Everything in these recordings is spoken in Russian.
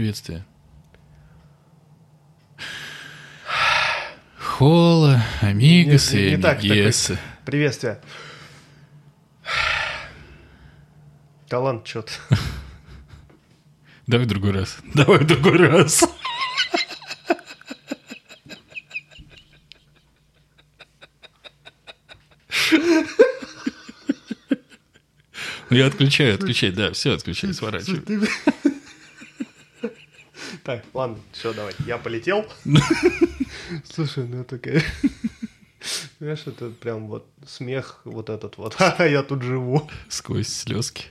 приветствие. Хола, амигасы Не- и амигесы. Приветствие. Талант что-то. Давай в другой раз. Давай в другой раз. Ну, Я отключаю, отключай, да, все, отключай, сворачивай. Так, ладно, все, давай. Я полетел. Слушай, ну такая... Знаешь, это прям вот смех вот этот вот. Ха-ха, я тут живу. Сквозь слезки.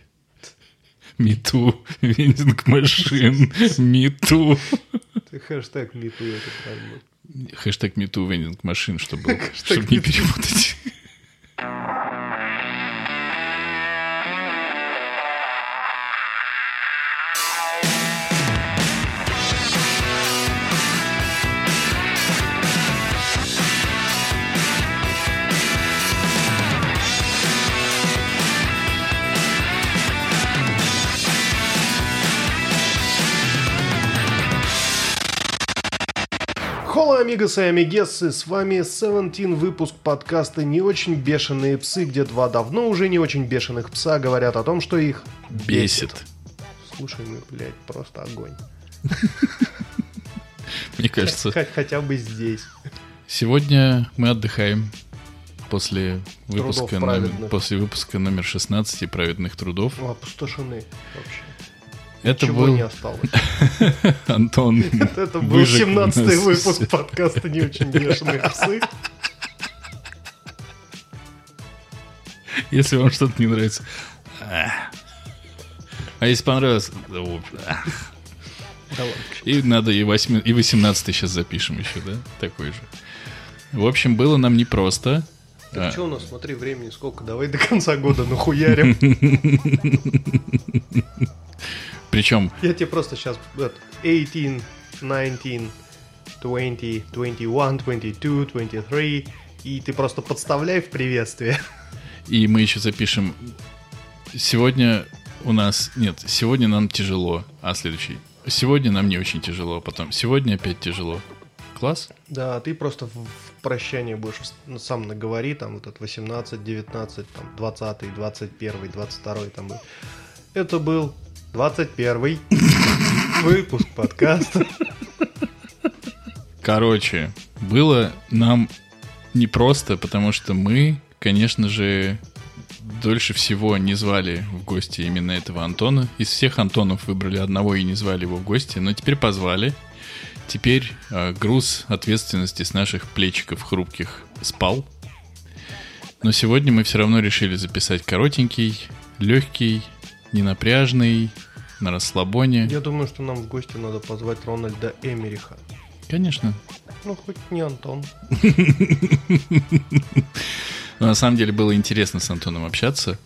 Мету, вендинг машин, мету. Хэштег мету это прям. Хэштег мету, вендинг машин, чтобы, чтобы не перепутать. Холо, амигосы и амигессы, с вами 17 выпуск подкаста «Не очень бешеные псы», где два давно уже не очень бешеных пса говорят о том, что их Бесит. Слушай, ну, блядь, просто огонь. Мне кажется, хотя бы здесь. сегодня мы отдыхаем после выпуска, номер, после выпуска номер 16 праведных трудов. Опустошены вообще. Это Чего был не осталось. Антон. Это был выжег 17 нас выпуск всех. подкаста «Не очень бешеные псы». Если вам что-то не нравится. А если понравилось, да. И надо и, 8, и 18 сейчас запишем еще, да? Такой же. В общем, было нам непросто. Так А, что у нас, смотри, времени сколько, давай до конца года нахуярим. Причем, Я тебе просто сейчас 18, 19, 20, 21, 22, 23, и ты просто подставляй в приветствие. и мы еще запишем... Сегодня у нас... Нет, сегодня нам тяжело. А следующий? Сегодня нам не очень тяжело. Потом сегодня опять тяжело. Класс? Да, а ты просто в прощание будешь ну, сам наговори, там вот этот 18, 19, там 20, 21, 22, там. Это был 21 выпуск подкаста. Короче, было нам непросто, потому что мы, конечно же, дольше всего не звали в гости именно этого Антона. Из всех Антонов выбрали одного и не звали его в гости, но теперь позвали. Теперь э, груз ответственности с наших плечиков хрупких спал. Но сегодня мы все равно решили записать коротенький, легкий, ненапряжный, на расслабоне. Я думаю, что нам в гости надо позвать Рональда Эмериха. Конечно, Ну, хоть не Антон. На самом деле было интересно с Антоном общаться,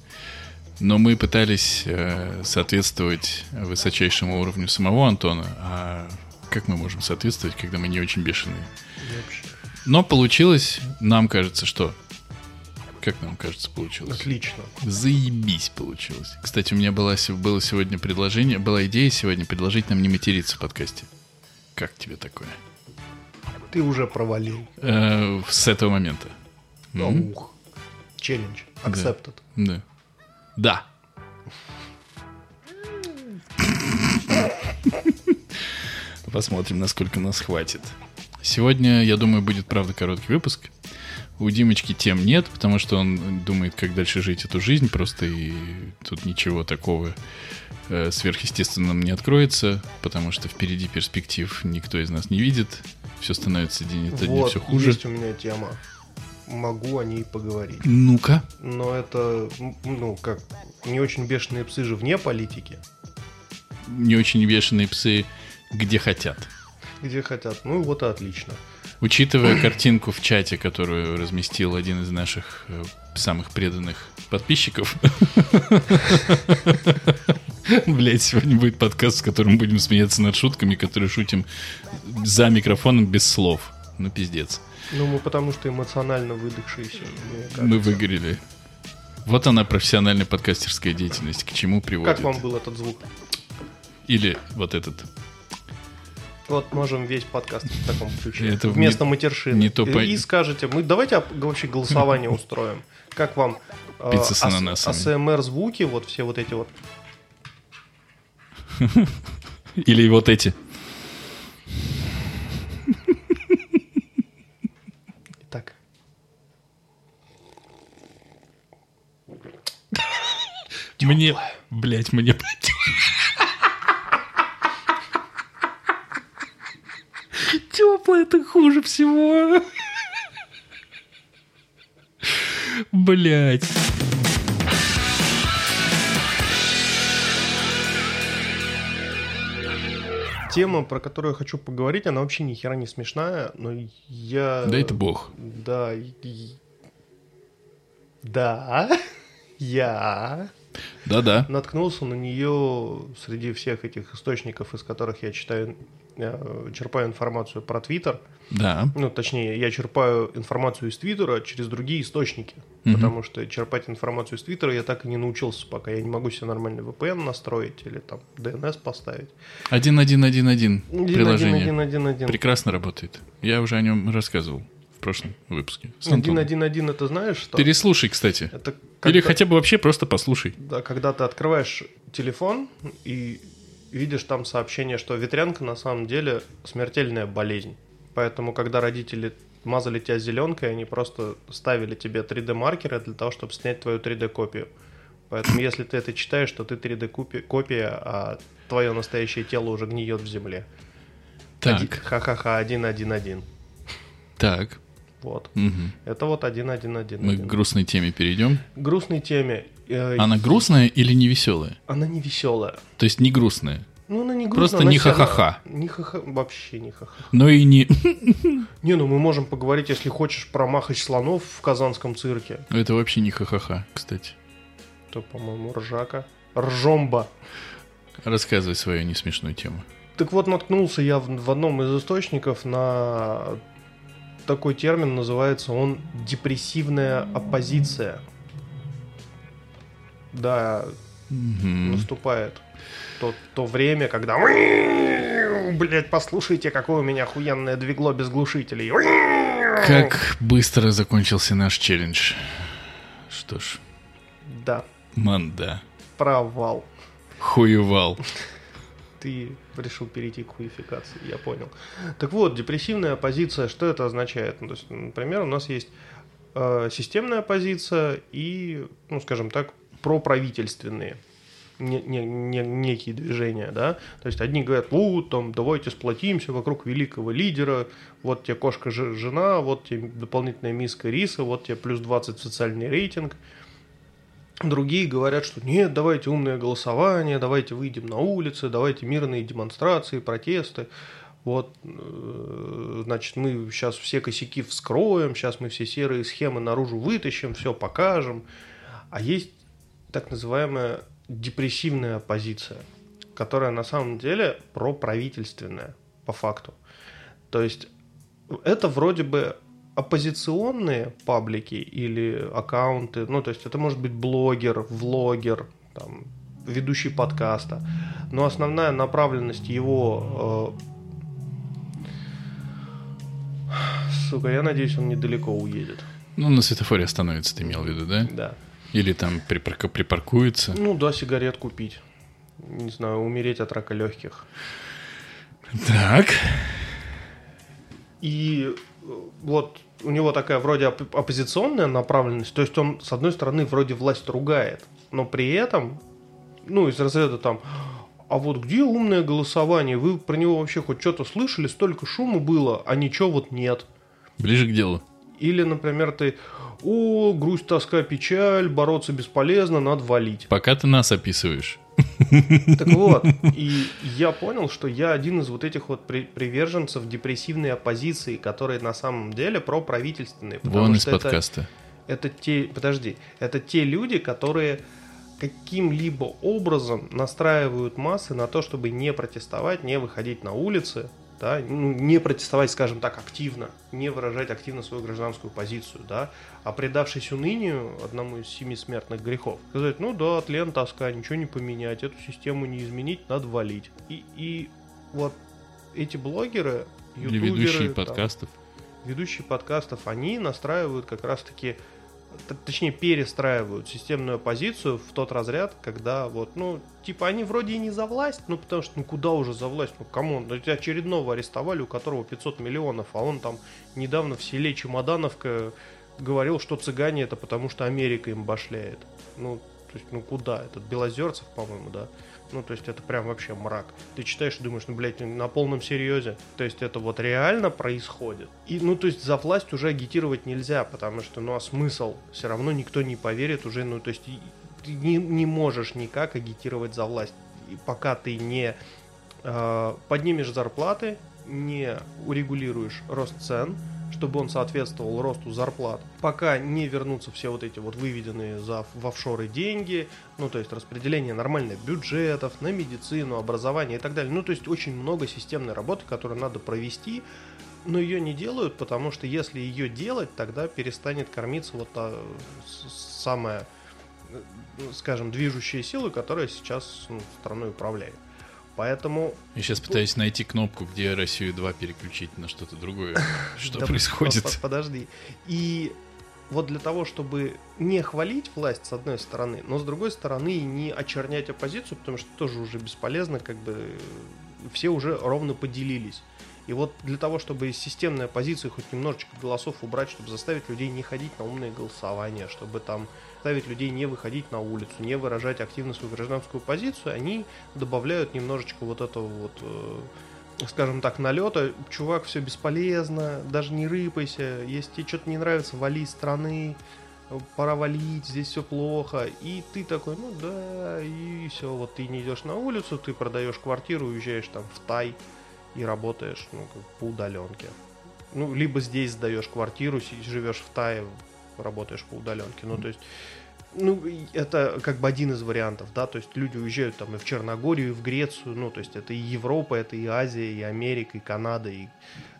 но мы пытались э, соответствовать высочайшему уровню самого Антона, а как мы можем соответствовать, когда мы не очень бешеные? Но получилось, нам кажется, что... Как нам кажется, получилось? Отлично. Заебись получилось. Кстати, у меня была, было сегодня предложение, была идея сегодня предложить нам не материться в подкасте. Как тебе такое? Ты уже провалил. Э, с этого момента. М? Ух. Челлендж. Accepted. Да. Да. Посмотрим, насколько нас хватит. Сегодня, я думаю, будет, правда, короткий выпуск. У Димочки тем нет, потому что он думает, как дальше жить эту жизнь, просто и тут ничего такого э, сверхъестественного не откроется, потому что впереди перспектив никто из нас не видит. Все становится день дня вот, все хуже. есть у меня тема. Могу о ней поговорить. Ну-ка. Но это, ну, как, не очень бешеные псы же вне политики. Не очень бешеные псы где хотят. Где хотят. Ну, вот и отлично. Учитывая картинку в чате, которую разместил один из наших э, самых преданных подписчиков. Блять, сегодня будет подкаст, в котором будем смеяться над шутками, которые шутим за микрофоном без слов. Ну, пиздец. Ну, мы потому что эмоционально выдохшиеся. Мы выгорели. Вот она, профессиональная подкастерская деятельность. К чему приводит? Как вам был этот звук? Или вот этот. Вот можем весь подкаст в таком ключе. Это Вместо не- матершины. не то и, и скажете, мы давайте вообще голосование устроим. Как вам э, Пицца с ас- ананасами. АСМР звуки, вот все вот эти вот. Или вот эти. Итак. Мне, блять, мне... Теплое это хуже всего. Блять. Тема, про которую я хочу поговорить, она вообще ни хера не смешная, но я... Да это бог. Да. и- Да. Я Да-да. наткнулся на нее среди всех этих источников, из которых я читаю, черпаю информацию про Твиттер. Да. Ну, точнее, я черпаю информацию из Твиттера через другие источники. Мгм. Потому что черпать информацию из Твиттера я так и не научился пока. Я не могу себе нормальный VPN настроить или там DNS поставить. Один, один, один, один. Приложение. Один, один, один. Прекрасно работает. Я уже о нем рассказывал в прошлом выпуске. С Один, Антоном. один, один, это знаешь что? Переслушай, кстати. Это Или когда- хотя бы вообще просто послушай. Да, когда ты открываешь телефон и видишь там сообщение, что ветрянка на самом деле смертельная болезнь. Поэтому, когда родители мазали тебя зеленкой, они просто ставили тебе 3D-маркеры для того, чтобы снять твою 3D-копию. Поэтому, если ты это читаешь, то ты 3D-копия, а твое настоящее тело уже гниет в земле. Так, Ха-ха-ха, один-один-один. так. Вот. Мгм. Это вот один-один-один. Мы к грустной теме перейдем. грустной теме. Э, Она грустная или не веселая? Она не веселая. То есть не грустная, Ну, она не грустная. Просто она не ха-ха-ха. Не ха-ха, вообще не ха-ха. но и не... Не, ну мы можем поговорить, если хочешь, про махач слонов в казанском цирке. Это вообще не ха-ха-ха, кстати. То, по-моему, ржака. Ржомба. Рассказывай свою несмешную тему. Так вот, наткнулся я в, в одном из источников на такой термин, называется он депрессивная оппозиция. Да, Мгм. наступает то, то время, когда... Блять, послушайте, какое у меня охуенное двигло без глушителей. Как быстро закончился наш челлендж. Что ж, Да, манда. провал. Хуевал. Ты решил перейти к хуификации, я понял. Так вот, депрессивная позиция, что это означает? Ну, то есть, например, у нас есть э, системная позиция и, ну, скажем так, проправительственные не- не- не- некие движения, да, то есть одни говорят, вот, там, давайте сплотимся вокруг великого лидера, вот тебе кошка жена, вот тебе дополнительная миска риса, вот тебе плюс 20 в социальный рейтинг, Другие говорят, что нет, давайте умное голосование, давайте выйдем на улицы, давайте мирные демонстрации, протесты. Вот, э, значит, мы сейчас все косяки вскроем, сейчас мы все серые схемы наружу вытащим, все покажем. А есть так называемая депрессивная оппозиция, которая на самом деле проправительственная, по факту. То есть это вроде бы оппозиционные паблики или аккаунты, ну, то есть это может быть блогер, влогер, там, ведущий подкаста, но основная направленность его... э, сука, я надеюсь, он недалеко уедет. Ну, на светофоре остановится, ты имел в виду, да? Да. Или там припарка- припаркуется. Ну да, сигарет купить. Не знаю, умереть от рака легких. Так. И э, вот у него такая вроде оп- оппозиционная направленность, то есть он, с одной стороны, вроде власть ругает, но при этом, ну, из разряда там, а вот где умное голосование? Вы про него вообще хоть что-то слышали? Столько шума было, а ничего вот нет. Ближе к делу. Или, например, ты, о, грусть, тоска, печаль, бороться бесполезно, надо валить. Пока ты нас описываешь. Так вот, и я понял, что я один из вот этих вот при- приверженцев депрессивной оппозиции, которые на самом деле проправительственные. Вон из что это- подкаста. это те, подожди, это те люди, которые каким-либо образом настраивают массы на то, чтобы не протестовать, не выходить на улицы, да, ну, не протестовать, скажем так, активно, не выражать активно свою гражданскую позицию, да, а предавшись унынию, одному из семи смертных грехов, сказать, ну да, тлен, тоска, ничего не поменять, эту систему не изменить, надо валить. И, и вот эти блогеры, ютуберы, ведущие там, подкастов. ведущие подкастов, они настраивают как раз-таки, точнее, перестраивают системную позицию в тот разряд, когда вот, ну, типа, они вроде и не за власть, ну, потому что, ну, куда уже за власть, ну, кому? Ну, очередного арестовали, у которого 500 миллионов, а он там недавно в селе Чемодановка говорил, что цыгане это потому, что Америка им башляет. Ну, то есть, ну, куда? Этот Белозерцев, по-моему, да? Ну, то есть, это прям вообще мрак. Ты читаешь и думаешь, ну, блядь, на полном серьезе. То есть, это вот реально происходит. И, ну, то есть, за власть уже агитировать нельзя, потому что, ну, а смысл? Все равно никто не поверит уже, ну, то есть, ты не, не можешь никак агитировать за власть. И пока ты не э, поднимешь зарплаты, не урегулируешь рост цен, чтобы он соответствовал росту зарплат, пока не вернутся все вот эти вот выведенные за, в офшоры деньги, ну, то есть распределение нормальных бюджетов на медицину, образование и так далее. Ну, то есть очень много системной работы, которую надо провести, но ее не делают, потому что если ее делать, тогда перестанет кормиться вот та самая, э, скажем, движущая сила, которая сейчас ну, страной управляет. Поэтому Я сейчас пытаюсь найти кнопку, где Россию 2 переключить на что-то другое. Что происходит? по- по- Подожди. И вот для того, чтобы не хвалить власть с одной стороны, но с другой стороны не очернять оппозицию, потому что тоже уже бесполезно, как бы все уже ровно поделились. И вот для того, чтобы из системной оппозиции хоть немножечко голосов убрать, чтобы заставить людей не ходить на умные голосования, чтобы там заставить людей не выходить на улицу, не выражать активно свою гражданскую позицию, они добавляют немножечко вот этого вот э, скажем так, налета, чувак, все бесполезно, даже не рыпайся, если тебе что-то не нравится, вали из страны, пора валить, здесь все плохо. И ты такой, ну да, и все, вот ты не идешь на улицу, ты продаешь квартиру, уезжаешь там в Тай и работаешь, ну, как по удаленке. Ну, либо здесь сдаешь квартиру, живешь в Тае, работаешь по удаленке. Ну, то есть, ну, это как бы один из вариантов, да, то есть люди уезжают там и в Черногорию, и в Грецию, ну, то есть это и Европа, это и Азия, и Америка, и Канада, и...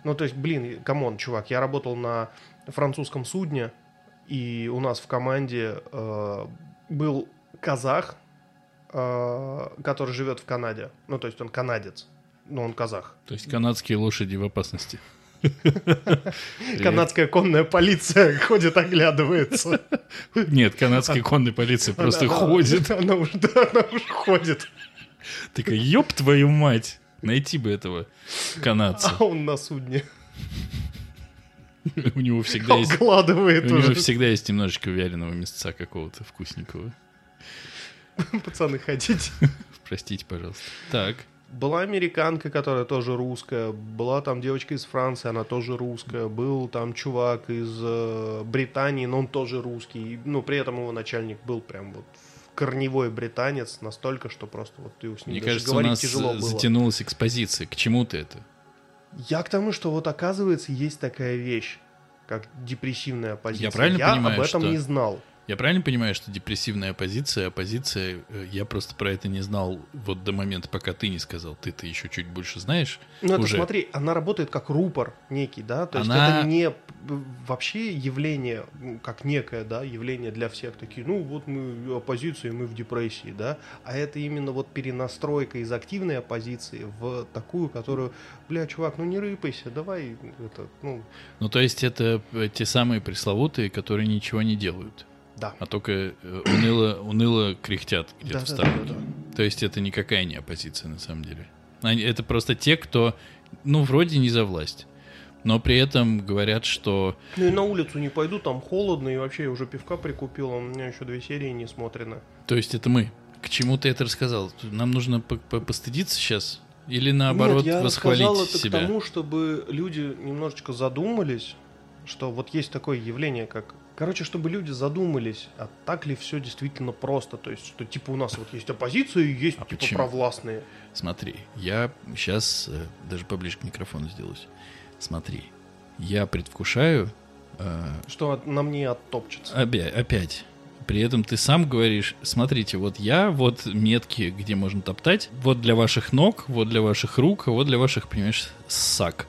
Ну, то есть, блин, come on, чувак, я работал на французском судне, и у нас в команде э, был казах, э, который живет в Канаде, ну, то есть он канадец, но он казах. То есть канадские лошади в опасности. Канадская конная полиция ходит, оглядывается. Нет, канадские конные полиции просто ходят. Она уже, ходит. Такая, ёб твою мать! Найти бы этого канадца. А он на судне У него всегда есть... У обгладывает него всегда есть немножечко вяленого мясца какого-то вкусненького. Пацаны, хотите? Простите, пожалуйста. Так, Была американка, которая тоже русская. Была там девочка из Франции, она тоже русская. Был там чувак из э, Британии, но он тоже русский. Ну, при этом его начальник был прям вот корневой британец настолько, что просто вот ты с ним мне даже кажется, у говорить нас тяжело было. затянулась экспозиция. К чему ты это? Я к тому, что вот оказывается есть такая вещь, как депрессивная оппозиция. Я правильно понимаю, об этом что- не знал. Я правильно понимаю, что депрессивная оппозиция, оппозиция, э, я просто про это не знал вот до момента, пока ты не сказал. Ты-то еще чуть больше знаешь. Ну, это уже. смотри, она работает как рупор некий, да, то есть Она- это не п- вообще явление, как некое, да, явление для всех, такие, ну, вот мы оппозиция, мы в депрессии, да, а это именно вот перенастройка из активной оппозиции в такую, которую, бля, чувак, ну не рыпайся, давай, это, ну, Ну, то есть это э, те самые пресловутые, которые ничего не делают, да. а только э, уныло, уныло кряхтят где-то в Да-да-да-да. сторонке. То есть это никакая не оппозиция на самом деле. Они- Это просто те, кто, ну, вроде не за власть, но при этом говорят, что Ну и на улицу не пойду, там холодно, и вообще я уже пивка прикупил, а у меня еще две серии не смотрены. То есть это мы. К чему ты это рассказал? Нам нужно по- по- постыдиться сейчас? Или наоборот Нет, я восхвалить это себя? к тому, чтобы люди немножечко задумались, что вот есть такое явление, как... Короче, чтобы люди задумались, а так ли все действительно просто? То есть, что типа у нас вот есть оппозиция и есть А типа почему? провластные. Смотри, я сейчас даже поближе к микрофону сделаюсь. Смотри, я предвкушаю э, Что на мне оттопчется. опять, опять. При этом ты сам говоришь, смотрите, вот я, вот метки, где можно топтать, вот для ваших ног, вот для ваших рук, вот для ваших, понимаешь, сак.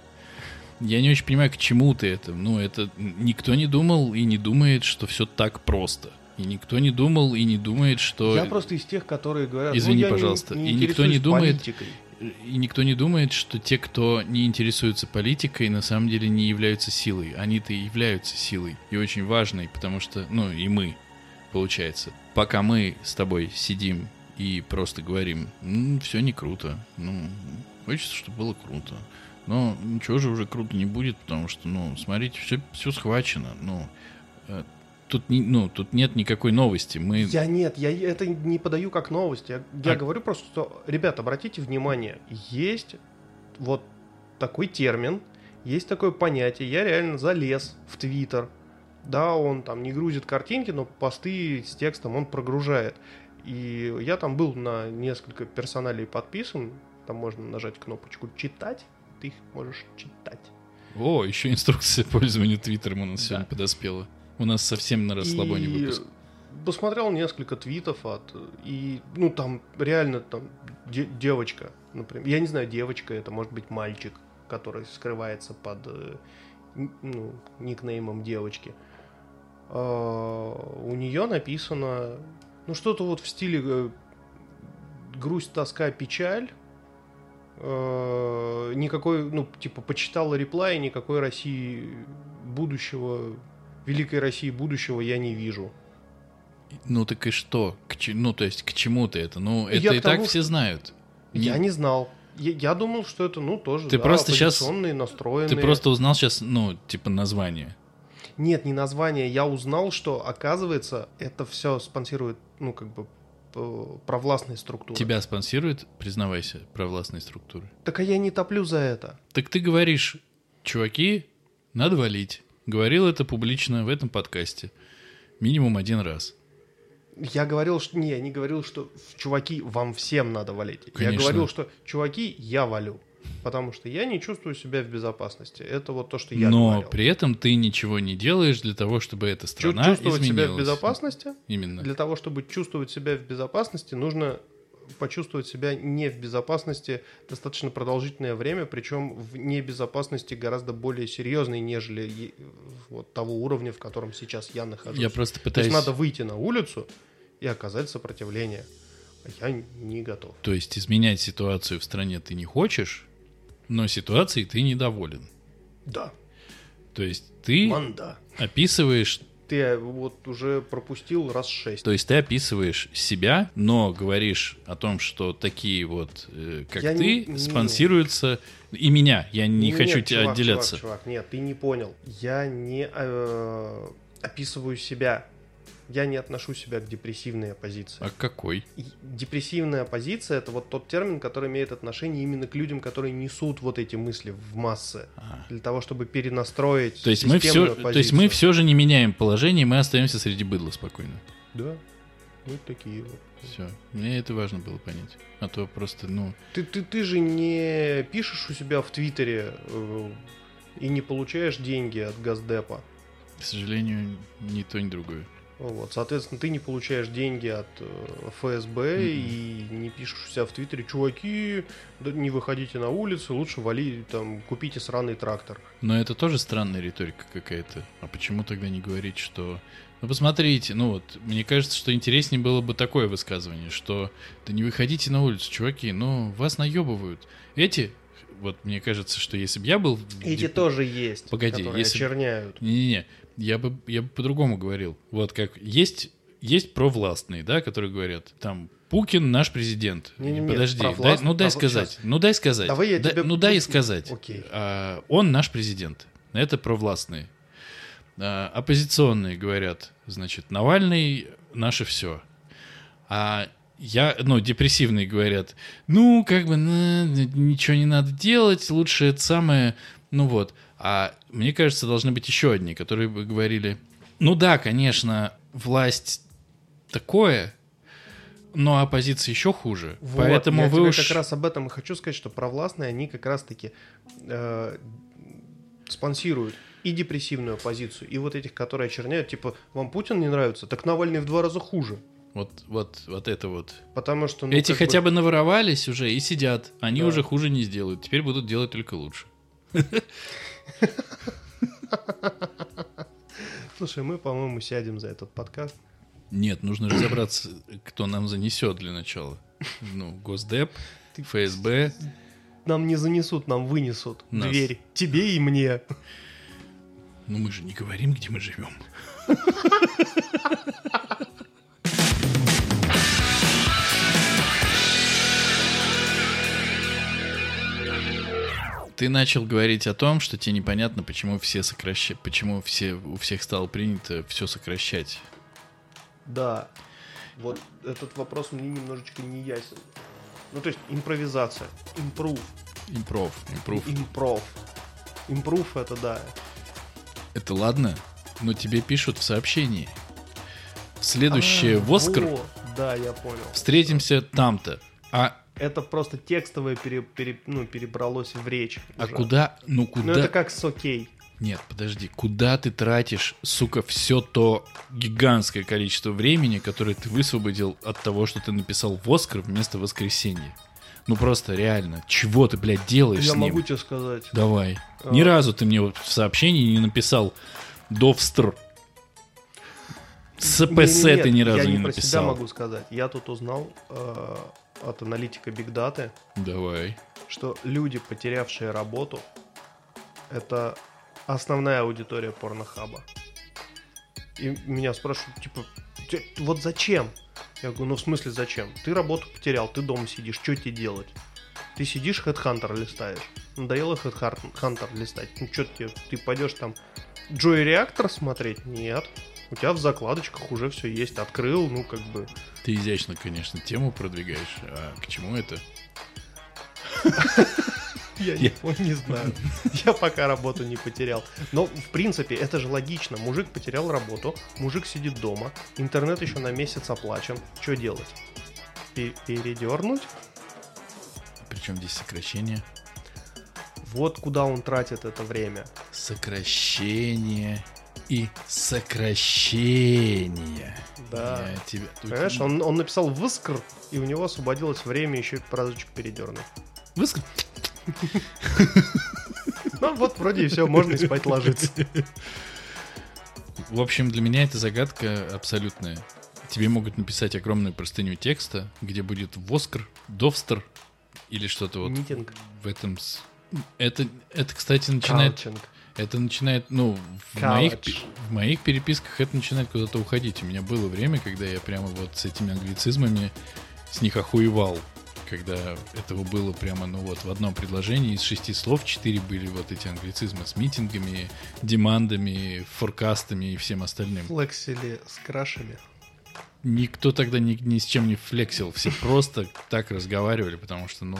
Я не очень понимаю, к чему ты это. Ну, это никто не думал и не думает, что все так просто. И никто не думал и не думает, что... Я просто из тех, которые говорят... Извини, ну, я не- пожалуйста, не и никто не думает- политикой. и никто не думает, что те, кто не интересуется политикой, на самом деле не являются силой. Они-то и являются силой. И очень важной, потому что, ну, и мы, получается. Пока мы с тобой сидим и просто говорим, ну, все не круто. Ну, хочется, чтобы было круто. Но ничего же уже круто не будет, потому что, ну, смотрите, все, все схвачено. Ну, э, тут, не, ну, тут нет никакой новости. Мы... Я нет, я это не подаю как новость. Я, я А- говорю просто, что, ребят, обратите внимание, есть вот такой термин, есть такое понятие. Я реально залез в Твиттер. Да, он там не грузит картинки, но посты с текстом он прогружает. И я там был на несколько персоналей подписан. Там можно нажать кнопочку «Читать», ты их можешь читать. О, еще инструкция по пользованию Твиттером у нас Да. сегодня подоспела. У нас совсем на расслабоне И выпуск. Посмотрел несколько твитов от... И, ну, там реально там де- девочка, например. Я не знаю, девочка это, может быть, мальчик, который скрывается под э, ну, никнеймом девочки. А, у нее написано, ну, что-то вот в стиле э, грусть, тоска, печаль. Э, никакой, ну, типа, почитала реплай, никакой России будущего, великой России будущего я не вижу. Ну так и что? К ну, то есть, к чему ты это? Ну, Я это к и так тому, все знают. Я не знал. Я, я думал, что это, ну, тоже, Ты да, просто оппозиционные, настроенные. Ты просто узнал сейчас, ну, типа, название. Нет, не название. Я узнал, что, оказывается, это все спонсирует, ну, как бы, провластные структуры. Тебя спонсирует, признавайся, провластные структуры. Так а я не топлю за это. Так ты говоришь, чуваки, надо валить. Говорил это публично в этом подкасте. Минимум один раз. Я говорил, что... Не, я не говорил, что чуваки, вам всем надо валить. Я Конечно. говорил, что чуваки, я валю. Потому что я не чувствую себя в безопасности. Это вот то, что я Но говорил. при этом ты ничего не делаешь для того, чтобы эта страна чувствовать себя в изменилась. безопасности Именно. Для того, чтобы чувствовать себя в безопасности, нужно почувствовать себя не в безопасности достаточно продолжительное время, причем в небезопасности гораздо более серьезной, нежели вот того уровня, в котором сейчас я нахожусь. Я просто То пытаюсь... есть надо выйти на улицу и оказать сопротивление. А я не готов. То есть изменять ситуацию в стране ты не хочешь, но ситуацией ты недоволен. Да. То есть ты Манда. описываешь, Ты э, вот уже пропустил раз шесть. то есть ты описываешь себя, но говоришь о том, что такие вот, э, как Я ты, не- не. спонсируются и меня. Я не Нет, хочу тебя чувак, отделяться. Чувак, чувак, нет, ты не понял. Я не э, описываю себя. Я не отношу себя к депрессивной оппозиции. А какой? Депрессивная оппозиция это вот тот термин, который имеет отношение именно к людям, которые несут вот эти мысли в массы. А. Для того, чтобы перенастроить То есть мы все, системную то есть мы оппозицию. все же не меняем положение, мы остаемся среди быдла спокойно. Да. Вот такие вот. Все. Мне это важно было понять. А то просто, ну, Ты, ты, ты же не пишешь у себя в Твиттере э, и не получаешь деньги от Газдепа. к сожалению, ни то, ни другое. Вот, соответственно, ты не получаешь деньги от э, ФСБ и не пишешь у себя в Твиттере, чуваки, да не выходите на улицу, лучше вали, там, купите сраный трактор. Но это тоже странная риторика какая-то. А почему тогда не говорить, что... Ну, посмотрите, ну вот, мне кажется, что интереснее было бы такое высказывание, что да не выходите на улицу, чуваки, ну, вас наебывают. Эти, вот мне кажется, что если бы я был... в Эти деп- тоже есть, Погоди, которые если- очерняют. Не-не-не, я бы, я бы по-другому говорил. Вот как есть, есть провластные, да, которые говорят, там, Пукин наш президент. Не-не-не, Подожди, дай- ну дай пров- сказать, щас. ну дай сказать. Давай я Да- тебе- Ну дай сказать. Окей. А, он наш президент. Это провластные. А, оппозиционные говорят, значит, Навальный наше все. А я, ну, депрессивные говорят, ну, как бы, на, ничего не надо делать, лучше это самое, ну вот. А мне кажется, должны быть еще одни, которые бы говорили, ну да, конечно, власть такое, но оппозиция еще хуже. Вот, Поэтому я вы тебе уж... как раз об этом и хочу сказать, что провластные, они как раз-таки э, спонсируют и депрессивную оппозицию, и вот этих, которые очерняют, типа, вам Путин не нравится, так Навальный в два раза хуже. Вот, вот, вот это вот. Потому что... ну, Эти хотя бы наворовались уже и сидят. Они Да. уже хуже не сделают. Теперь будут делать только лучше. Слушай, мы, по-моему, сядем за этот подкаст. Нет, нужно разобраться, кто нам занесет для начала. Ну, Госдеп, ФСБ, нам не занесут, нам вынесут Нас. дверь. Тебе и мне. Ну мы же не говорим, где мы живем. Ты начал говорить о том, что тебе непонятно, почему все сокращают, почему все у всех стало принято все сокращать. Да. Вот этот вопрос мне немножечко не ясен. Ну, то есть импровизация. Импрув. Импров, импров. Импров. Импрув это да. Это ладно, но тебе пишут в сообщении. Следующее А, в Оскар вот. Да, я понял. встретимся там-то. А, Это просто текстовое пере- пере- ну, перебралось в речь. а уже. куда, ну Ну, куда... это как с окей. Нет, подожди, куда ты тратишь, сука, все то гигантское количество времени, которое ты высвободил от того, что ты написал в Оскар вместо воскресенья? Ну просто реально, чего ты, блядь, делаешь Я с ним? могу тебе сказать. Давай. А. Ни разу ты мне вот в сообщении не написал Довстр. СПС Не-не-нет, ты ни разу я не не про написал. могу сказать. Я тут узнал э, от аналитика Big Data, Давай. что люди, потерявшие работу, это основная аудитория порнохаба. И меня спрашивают, типа, «Те- вот зачем? Я говорю, ну в смысле зачем? Ты работу потерял, ты дома сидишь, что тебе делать? Ты сидишь, Headhunter листаешь. Надоело Headhunter листать? Ну что тебе, ты пойдешь там Joy Reactor смотреть? Нет. У тебя в закладочках уже все есть. Открыл, ну как бы... Ты изящно, конечно, тему продвигаешь. А к чему это? Я не, знаю. Я пока работу не потерял. Но, в принципе, это же логично. Мужик потерял работу, мужик сидит дома, интернет еще на месяц оплачен. Что делать? Пе- Передернуть? Причем здесь сокращение? Вот куда он тратит это время. Сокращение и сокращение. Да. Я тебя Понимаешь, он, он написал выскр, и у него освободилось время еще и разочек передернуть. Выск- Ну вот вроде и все, можно и спать ложиться. В общем, для меня это загадка абсолютная. Тебе могут написать огромную простыню текста, где будет Воскр, Довстер или что-то вот Митинг. в этом... Это, это, кстати, начинает... Каучинг. Это начинает, ну, в College. моих, в моих переписках это начинает куда-то уходить. У меня было время, когда я прямо вот с этими англицизмами с них охуевал. Когда этого было прямо, ну вот, в одном предложении из шести слов четыре были вот эти англицизмы с митингами, демандами, форкастами и всем остальным. Флексили с крашами. Никто тогда ни, ни с чем не флексил, все просто так разговаривали, потому что, ну,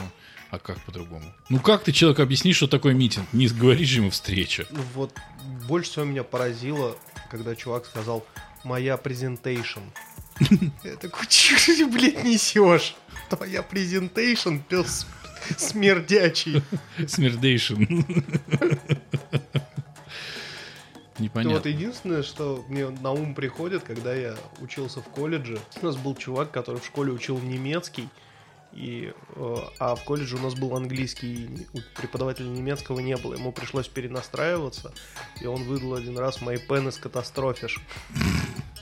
а как по-другому? Ну как ты человеку объяснишь, что такое митинг? Не говоришь же ему встреча. Ну вот больше всего меня поразило, когда чувак сказал «моя презентейшн». Я такой, чё ты, блядь, несешь? Твоя презентейшн, пес смердячий. Смердейшн. Непонятно. вот единственное, что мне на ум приходит, когда я учился в колледже. У нас был чувак, который в школе учил немецкий, и, э, а в колледже у нас был английский, у преподавателя немецкого не было. Ему пришлось перенастраиваться, и он выдал один раз мои пены с катастрофиш.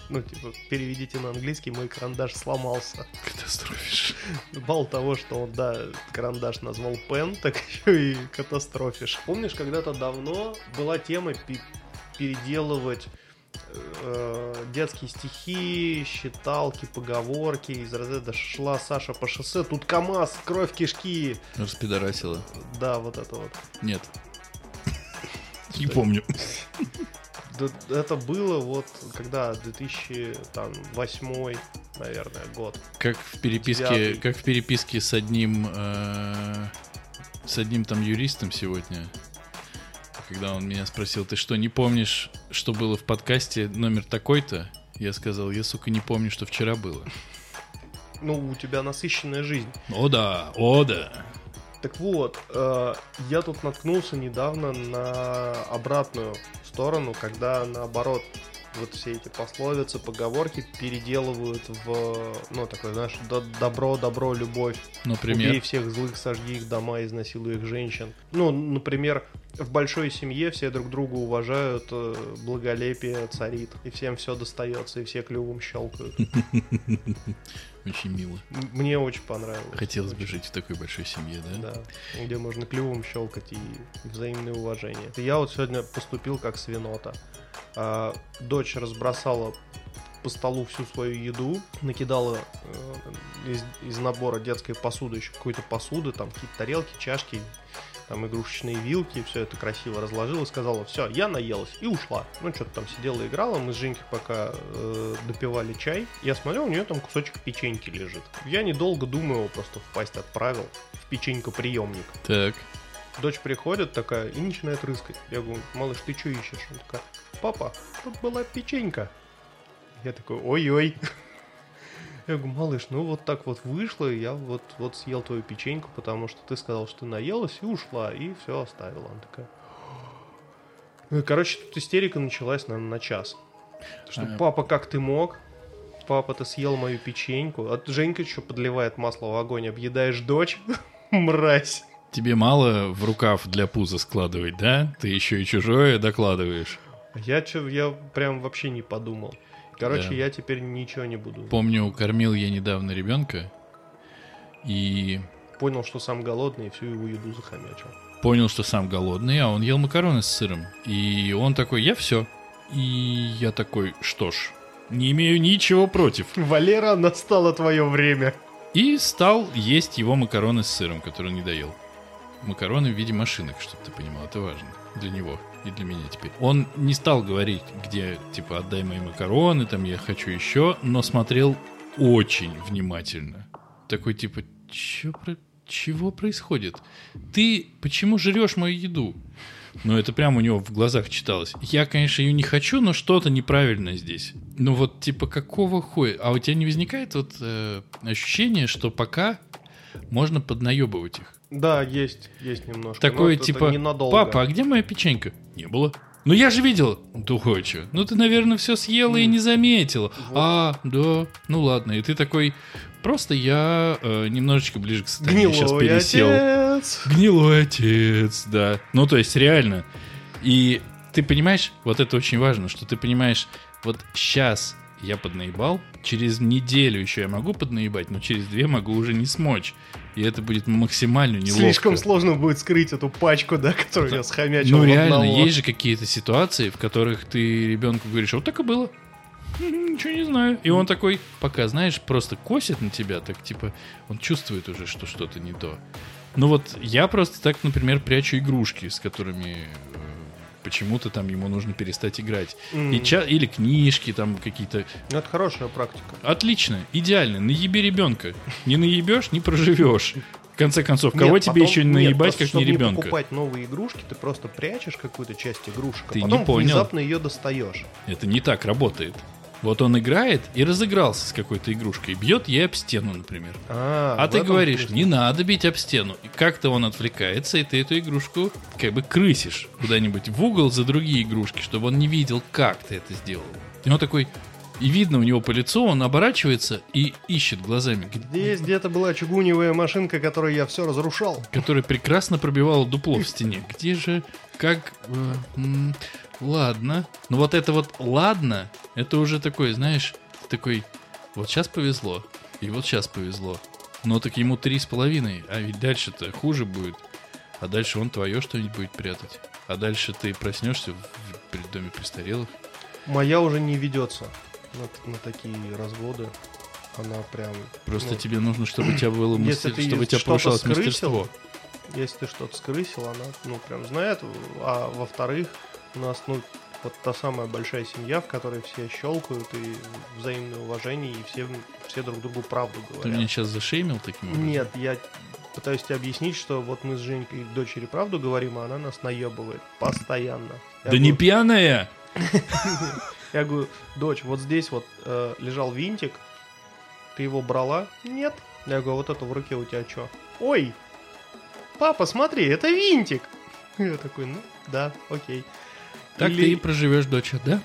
Ну, типа, переведите на английский, мой карандаш сломался. Катастрофишь. Мало того, что он, да, карандаш назвал пен, так еще и катастрофиш. Помнишь, когда-то давно была тема переделывать э, детские стихи, считалки, поговорки. Из разряда шла Саша по шоссе, тут КамАЗ, кровь кишки. Распидорасила. Да, вот это вот. Нет. Не помню. Это было вот когда 2008, наверное, год. Как в переписке, как в переписке с одним, э, с одним там юристом сегодня, когда он меня спросил, ты что, не помнишь, что было в подкасте номер такой-то? Я сказал, я, сука, не помню, что вчера было. Ну, у тебя насыщенная жизнь. О да, о да. Так вот, э, я тут наткнулся недавно на обратную сторону, когда наоборот вот все эти пословицы, поговорки переделывают в, ну, такое, знаешь, до- добро, добро, любовь. Например, Убей всех злых, сожги их дома, изнасилуй их женщин. Ну, например, в большой семье все друг друга уважают, э, благолепие царит, и всем все достается, и все клювом щелкают. очень мило. Мне очень понравилось. Хотелось бы жить в такой большой семье, да? Да, где можно клювом щелкать и взаимное уважение. Я вот сегодня поступил как свинота. А, дочь разбросала по столу всю свою еду, накидала э, из, из набора детской посуды еще какой-то посуды, там какие-то тарелки, чашки, там игрушечные вилки, все это красиво разложила, сказала, все, я наелась, и ушла. Ну, что-то там сидела, играла, мы с Женькой пока э, допивали чай, я смотрю, у нее там кусочек печеньки лежит. Я недолго думаю, его просто в пасть отправил, в печенько-приемник. Так, Дочь приходит такая и начинает рыскать. Я говорю, малыш, ты что ищешь? Он такая, папа, тут была печенька. Я такой, ой-ой. Я говорю, малыш, ну вот так вот вышло, и я вот, вот съел твою печеньку, потому что ты сказал, что ты наелась и ушла, и все оставила. Она такая. Ну и, короче, тут истерика началась, наверное, на час. Что, А. папа, как ты мог? Папа, ты съел мою печеньку. А Женька еще подливает масло в огонь, объедаешь дочь. Мразь. Тебе мало в рукав для пуза складывать, да? Ты еще и чужое докладываешь. Я чё, я прям вообще не подумал. Короче, Да. я теперь ничего не буду. Помню, кормил я недавно ребенка и Понял, что сам голодный, и всю его еду захомячил. понял, что сам голодный, а он ел макароны с сыром. И он такой, я все. И я такой, что ж, не имею ничего против. Валера, настало твое время. И стал есть его макароны с сыром, которые он не доел. Макароны в виде машинок, чтобы ты понимал, это важно для него и для меня теперь. Он не стал говорить, где, типа, отдай мои макароны, там, я хочу еще, но смотрел очень внимательно. Такой, типа, чё про... чего происходит? Ты почему жрешь мою еду? Ну, это прямо у него в глазах читалось. Я, конечно, ее не хочу, но что-то неправильно здесь. Ну, вот, типа, какого хуя? А у тебя не возникает вот э, ощущение, что пока можно поднаебывать их? Да, есть, есть немножко. Такое, типа, ненадолго. папа, а где моя печенька? Не было. Ну, я же видел. Тухой чё? Ну, ты, наверное, все съела и не заметила. А, да, ну ладно. И ты такой, просто я э, немножечко ближе к сатане сейчас Гнилой пересел. отец. Гнилой отец, да. Ну, то есть, реально. И ты понимаешь, вот это очень важно, что ты понимаешь, вот сейчас я поднаебал, через неделю еще я могу поднаебать, но через две могу уже не смочь. И это будет максимально неловко. Слишком сложно будет скрыть эту пачку, да, которую я схомячил Ну реально, одного. есть же какие-то ситуации, в которых ты ребенку говоришь, вот так и было. «М, Ничего не знаю. И он такой, пока, знаешь, просто косит на тебя, так типа, он чувствует уже, что что-то не то. Ну вот я просто так, например, прячу игрушки, с которыми э, почему-то там ему нужно перестать играть. М. И ча- или книжки там какие-то. Ну, это хорошая практика. Отлично, идеально. Наеби ребенка. Не наебешь, не проживешь. В конце концов, кого Нет, тебе потом- еще нет, наебать, просто как не ребенка? покупать новые игрушки, ты просто прячешь какую-то часть игрушек, а Ты не потом понял. внезапно ее достаешь. Это не так работает. Вот он играет и разыгрался с какой-то игрушкой, бьет ей об стену, например. А, А ты говоришь, не надо бить об стену. И как-то он отвлекается, и ты эту игрушку как бы крысишь куда-нибудь в угол за другие игрушки, чтобы он не видел, как ты это сделал. И он такой, и видно у него по лицу, он оборачивается и ищет глазами, Здесь где-то была чугуневая машинка, которой я все разрушал. которая прекрасно пробивала дупло в стене. Где же, как, э, ладно. Ну вот это вот ладно, это уже такой, знаешь, такой, вот сейчас повезло, и вот сейчас повезло. Но так ему три с половиной, а ведь дальше-то хуже будет. А дальше он твое что-нибудь будет прятать. А дальше ты проснешься в, доме престарелых. Моя уже не ведется на, на такие разводы. Она прям... Просто ну, тебе нужно, чтобы у тебя было мастер- чтобы тебя повышалось скрысил, мастерство. Если ты что-то скрысил, она, ну, прям знает. А во-вторых, у нас, ну, вот та самая большая семья, в которой все щелкают и взаимное уважение, и все, все друг другу правду Ты говорят. меня сейчас зашеймил таким образом? Нет, я пытаюсь тебе объяснить, что вот мы с Женькой дочери правду говорим, а она нас наебывает постоянно. Я Да не говорю- пьяная! Я говорю, дочь, вот здесь вот э, лежал винтик, ты его брала? Нет. Я говорю, вот это в руке у тебя что? Ой, папа, смотри, это винтик. Я такой, ну, да, окей. Так Или- ты и проживешь, доча, да?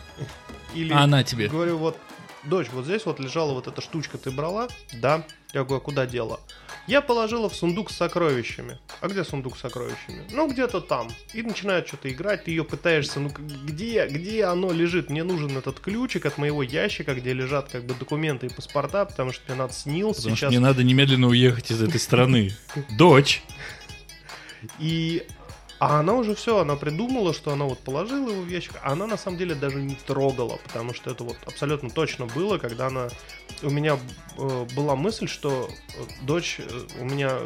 Или А она тебе? говорю, вот, дочь, вот здесь вот лежала вот эта штучка, ты брала? Да. Я говорю, а куда дела? Я положила в сундук с сокровищами. А где сундук с сокровищами? Ну, где-то там. И начинает что-то играть, ты ее пытаешься, ну, где, где оно лежит? Мне нужен этот ключик от моего ящика, где лежат как бы документы и паспорта, потому что мне надо снил Потому что сейчас. мне надо немедленно уехать из этой страны. Дочь. И а она уже все, она придумала, что она вот положила его в ящик, а она на самом деле даже не трогала, потому что это вот абсолютно точно было, когда она... У меня э, была мысль, что э, дочь, э, у меня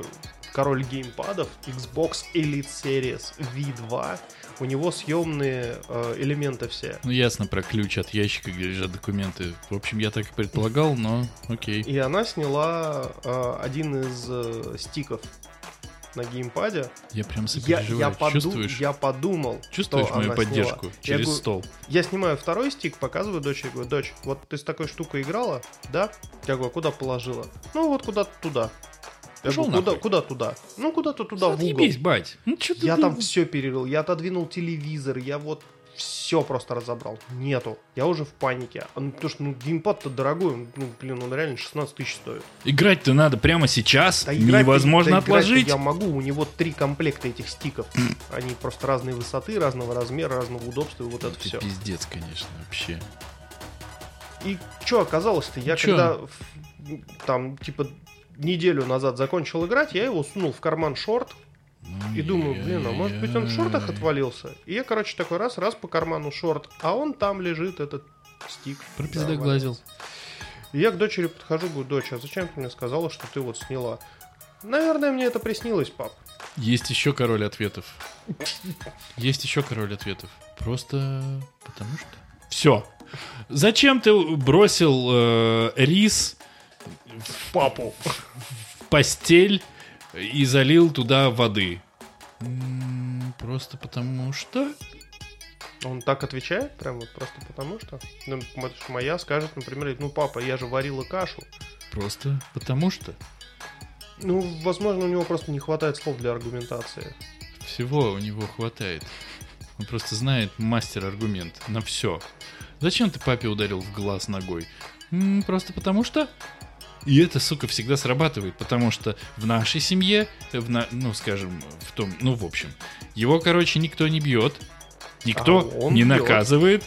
король геймпадов, Xbox Elite Series V2, у него съемные э, элементы все. Ну, ясно про ключ от ящика, где лежат документы. В общем, я так и предполагал, но окей. И она сняла э, один из э, стиков на геймпаде. Я прям Я, я, сопереживаю. поду- Чувствуешь? я подумал, Чувствуешь мою она сняла. поддержку Я через говорю, стол? Я снимаю второй стик, показываю дочери, говорю, дочь, вот ты с такой штукой играла, да? Я говорю, куда положила? Ну вот куда-то туда. Я Пошел говорю, куда, куда туда? Ну куда-то туда, в угол. Отъебись, бать. Ну, что ты... Я там все перерыл, я отодвинул телевизор, я вот все просто разобрал. Нету. Я уже в панике. А, ну, потому что ну, геймпад-то дорогой, ну, блин, он реально 16 тысяч стоит. Играть-то надо прямо сейчас. Да Невозможно да отложить. Я могу, у него три комплекта этих стиков. Они просто разной высоты, разного размера, разного удобства, и вот это Ты все. пиздец, конечно, вообще. И что оказалось-то? Я Чё? когда там, типа, неделю назад закончил играть, я его сунул в карман шорт и думаю, блин, а может быть он в шортах Ай-яй-яй. отвалился? И я, короче, такой раз, раз по карману шорт, а он там лежит, этот стик. Пропиздоглазил. И я к дочери подхожу, говорю, дочь, а зачем ты мне сказала, что ты вот сняла? Наверное, мне это приснилось, пап. Есть еще король ответов. Есть еще король ответов. Просто потому что. Все. Зачем ты бросил э, рис в папу в постель и залил туда воды? М, Просто потому что. Он так отвечает, прям вот просто потому что. Ну, м- моя скажет, например, ну, папа, я же варила кашу. Просто потому что. Ну, возможно, у него просто не хватает слов для аргументации. Всего у него хватает. Он просто знает мастер аргумент на все. Зачем ты папе ударил в глаз ногой? «М, просто потому что. И это, сука, всегда срабатывает, потому что в нашей семье, в на- ну, скажем, в том, ну, в общем, его, короче, никто не бьет, никто А не бьет. наказывает,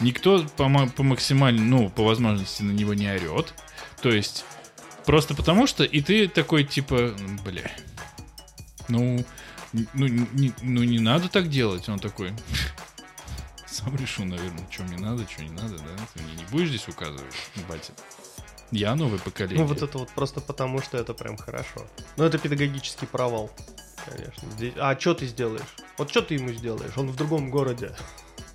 никто по, по максимально, ну, по возможности на него не орет. То есть, просто потому что, и ты такой, типа, бля, ну, ну, не, ну, не надо так делать. Он такой, сам решу, наверное, что мне надо, что не надо, да? Ты мне не будешь здесь указывать, батя? Я новое поколение. Ну, вот это вот просто потому, что это прям хорошо. Ну, это педагогический провал, конечно. Здесь- А что ты сделаешь? Вот что ты ему сделаешь? Он в другом городе.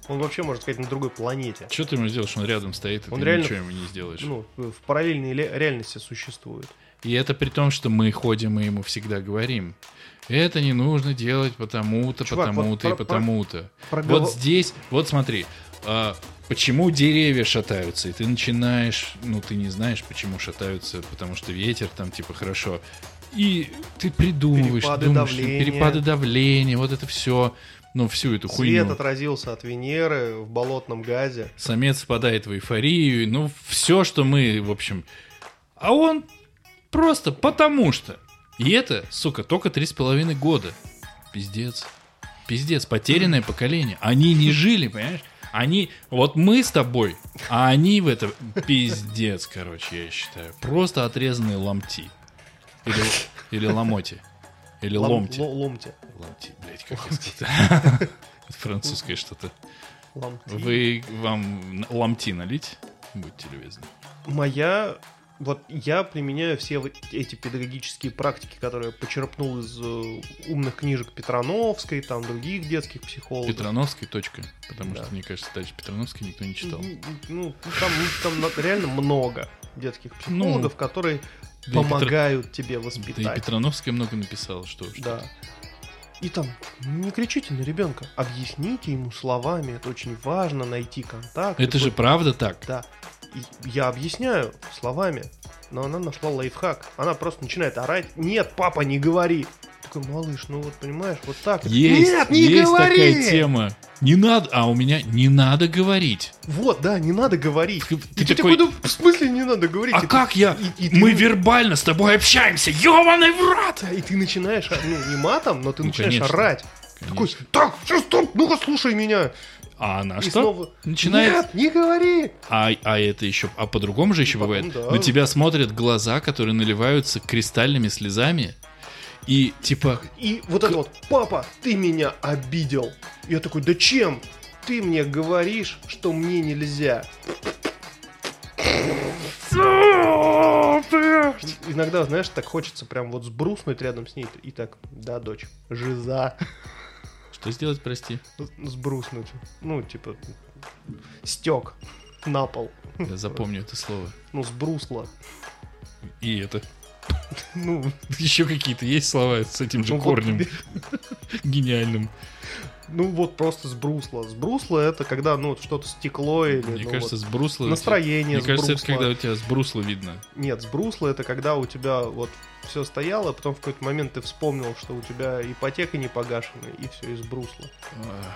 Он вообще, можно сказать, на другой планете. Что ты ему сделаешь? Он рядом стоит, и Он ты реально- ничего ему не сделаешь. Ну, в параллельной ле- реальности существует. И это при том, что мы ходим и ему всегда говорим. Это не нужно делать потому-то, Чувак, вот потому-то и про- про- потому-то. Прогов- Вот здесь, вот смотри, а, почему деревья шатаются, и ты начинаешь, ну ты не знаешь, почему шатаются, потому что ветер там типа хорошо, и ты придумываешь, Перепады думаешь, давления. перепады давления, вот это все, ну всю эту Свет хуйню. отразился от Венеры в болотном газе. Самец впадает в эйфорию, ну все, что мы, в общем, а он просто потому что. И это, сука, только три с половиной года. Пиздец. Пиздец, потерянное поколение. Они не жили, понимаешь? Они, вот мы с тобой, а они в это пиздец, короче, я считаю. Просто отрезанные ломти. Или, или ломоти. Или Лом- ломти. ло- ломти. Ломти, блядь, как. Это Французское что-то. Ломти. Вы, вам ломти налить? Будьте любезны. Моя... Вот я применяю все вот эти педагогические практики, которые почерпнул из э, умных книжек Петрановской, там других детских психологов. Петрановской точка. Потому Да. что, мне кажется, дальше Петрановской никто не читал. Ну, ну, там, там на- реально много детских Ну, психологов, которые Да и Петр- помогают тебе Да и воспитать. Петрановская много написала, что уж Да. И там, не кричите на ребенка, объясните ему словами, это очень важно, найти контакт. Это же правда так. Да. Я объясняю словами, но она нашла лайфхак. Она просто начинает орать. Нет, папа, не говори. Такой, малыш, ну вот понимаешь, вот так. Есть, Нет, не есть говори! такая тема. Не надо, а у меня не надо говорить. Вот, да, не надо говорить. Ты И ты такой- такой, ну, в смысле не надо говорить? А И ты- как я? и- и ты- Мы вербально с тобой общаемся, ёбаный в рот! И ты начинаешь, а, ну, не матом, но ты Ну, начинаешь конечно. орать. Такой, так, все, стоп, ну-ка слушай меня. А она И что? снова, Начинает... Нет, не говори. А, а это еще... А по-другому же еще потом, бывает. да. На тебя смотрят глаза, которые наливаются кристальными слезами. И типа... И вот это вот, папа, ты меня обидел. Я такой, да чем? Ты мне говоришь, что мне нельзя. Иногда, знаешь, так хочется прям вот сбруснуть рядом с ней и так, да, дочь, жиза, Что сделать, прости? сбруснуть. Ну, типа, стек на пол. Я запомню это слово. Ну, сбрусла. И это. Ну, Еще какие-то есть слова с этим же ну, корнем гениальным. Ну вот просто сбрусло. Сбрусло это когда ну что-то стекло или Мне ну, кажется, вот сбрусло... настроение Мне кажется, это когда у тебя сбрусло видно. Нет, сбрусло это когда у тебя вот все стояло, а потом в какой-то момент ты вспомнил, что у тебя ипотека не погашена, и все, и сбрусло.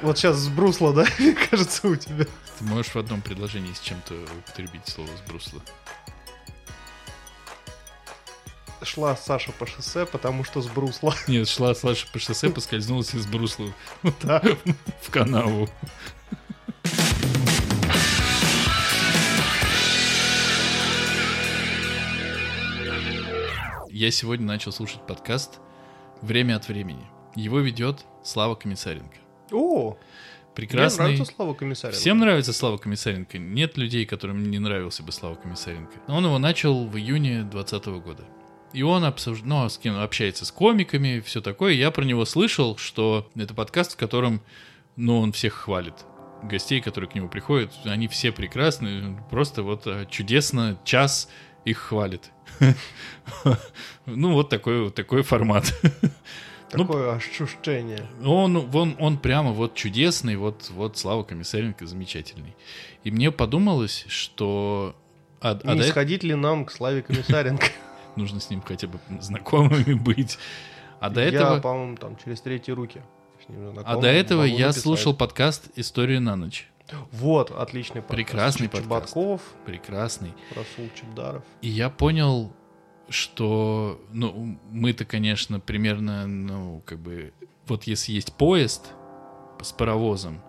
Вот сейчас сбрусло, да, мне кажется, у тебя. Ты можешь в одном предложении с чем-то употребить слово сбрусло. Шла Саша по шоссе, потому что сбрусло. Нет, шла Саша по шоссе, поскользнулась и сбрусла Да. в канаву. Я сегодня начал слушать подкаст «Время от времени». Его ведет Слава Комиссаренко. О, мне Прекрасный... нравится Слава Комиссаренко. Всем нравится Слава Комиссаренко. Нет людей, которым не нравился бы Слава Комиссаренко. Он его начал в июне 2020 года. И он обсуж... ну, с кем общается с комиками, все такое. Я про него слышал, что это подкаст, в котором, ну, он всех хвалит. Гостей, которые к нему приходят, они все прекрасны. Просто вот э, чудесно, час их хвалит. Ну, вот такой, вот такой формат. Такое ощущение. Он, он, он прямо вот чудесный, вот, вот Слава Комиссаренко замечательный. И мне подумалось, что... А, а Не эт- сходить ли нам к Славе Комиссаренко? нужно с ним хотя бы знакомыми быть. А до Я, этого, по-моему, там через третьи руки. с ним знаком, а до этого я написать. слушал подкаст «История на ночь». Вот, отличный подкаст. Прекрасный подкаст. Чеботков, Прекрасный. Расул Чебдаров. И я понял, что, ну, мы-то, конечно, примерно, ну, как бы, вот если есть поезд с паровозом,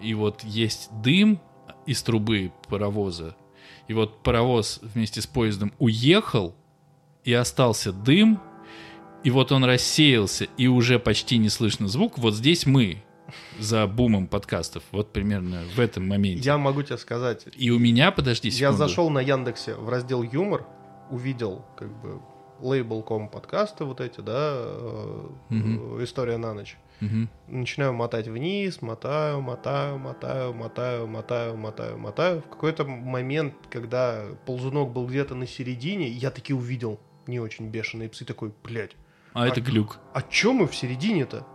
и вот есть дым из трубы паровоза, и вот паровоз вместе с поездом уехал, и остался дым, и вот он рассеялся, и уже почти не слышно звук, вот здесь мы за бумом подкастов, вот примерно в этом моменте. Я могу тебе сказать, И у меня, подожди секунду. я зашел на Яндексе в раздел юмор, увидел как бы лейбл.ком подкасты вот эти, да, э, история на ночь. Мгм. Начинаю мотать вниз, мотаю, мотаю, мотаю, мотаю, мотаю, мотаю, мотаю. В какой-то момент, когда ползунок был где-то на середине, я таки увидел не очень бешеные псы, такой, блядь, А это А- глюк. а чё мы в середине-то?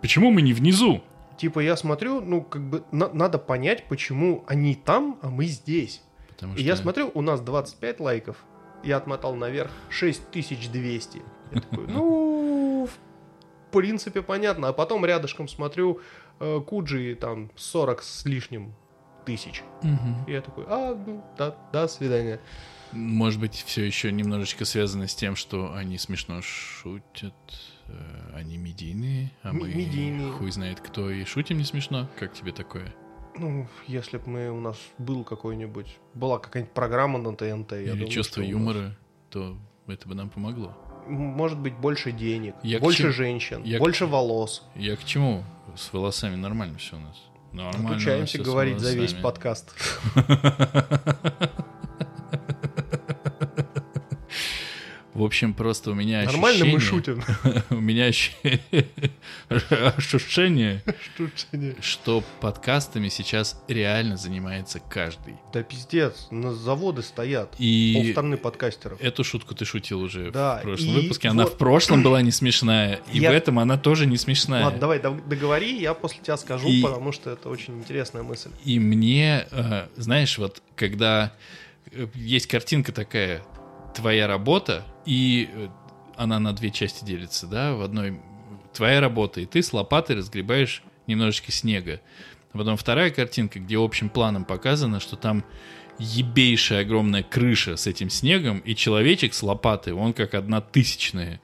Почему мы не внизу? Типа я смотрю, ну как бы на- надо понять, почему они там, а мы здесь. Потому И я смотрю, у нас 25 лайков. Я отмотал наверх 6200. Я такой, ну, в принципе, понятно. А потом рядышком смотрю, э, Куджи там 40 с лишним тысяч. Мгм. И я такой, а, ну, да, до свидания. Может быть, все еще немножечко связано с тем, что они смешно шутят, э, они медийные, а мы медийные. хуй знает кто и шутим не смешно. Как тебе такое? Ну, если бы мы, у нас был какой-нибудь, была какая-нибудь программа на ТНТ, Или думаю, чувство у нас- юмора, то это бы нам помогло. Может быть, больше денег, Я к больше чему- женщин, я к больше чему- волос. Я к чему? С волосами нормально все у нас. Нормально. Отучаемся говорить за весь подкаст. В общем, просто у меня Нормально мы ощущение- шутим. У меня ощущение- что подкастами сейчас реально занимается каждый. Да пиздец, на заводы стоят. И Полстраны подкастеров. эту шутку ты шутил уже Да, в прошлом выпуске. Она вот- в прошлом была не смешная, и Я- в этом она тоже не смешная. Ладно, давай дог- договори, я после тебя скажу, И- потому что это очень интересная мысль. И мне, э, знаешь, вот когда э, есть картинка такая, твоя работа, и э, она на две части делится, да, в одной твоя работа, и ты с лопатой разгребаешь немножечко снега. А потом вторая картинка, где общим планом показано, что там ебейшая огромная крыша с этим снегом, и человечек с лопатой, он как одна тысячная.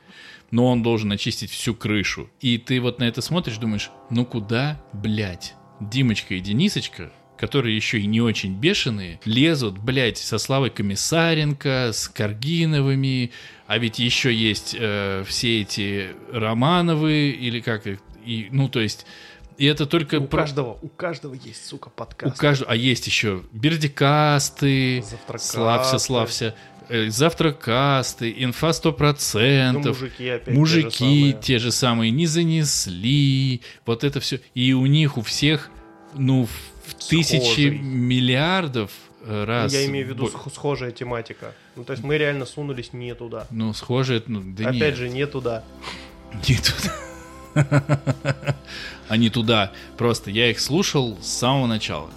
Но он должен очистить всю крышу. И ты вот на это смотришь, думаешь, ну куда, блядь? Димочка и Денисочка, которые еще и не очень бешеные, лезут, блядь, со Славой Комиссаренко, с Каргиновыми, а ведь еще есть э, все эти Романовы, или как их, и, ну, то есть, и это только... У про- каждого, у каждого есть, сука, подкаст. у каждого, а есть еще Бердикасты, Завтракасты. Славься, Славься, э, Завтракасты, Инфа 100%, Ну, мужики опять те же мужики те же самые не занесли, вот это все. И у них у всех, ну, в тысячи миллиардов э, раз. Я имею в виду бо- сх- схожая тематика. Ну, то есть мы реально сунулись не туда. Ну, схоже, ну, да Опять нет. же, не туда. Не туда. А не туда. Просто я их слушал с самого начала.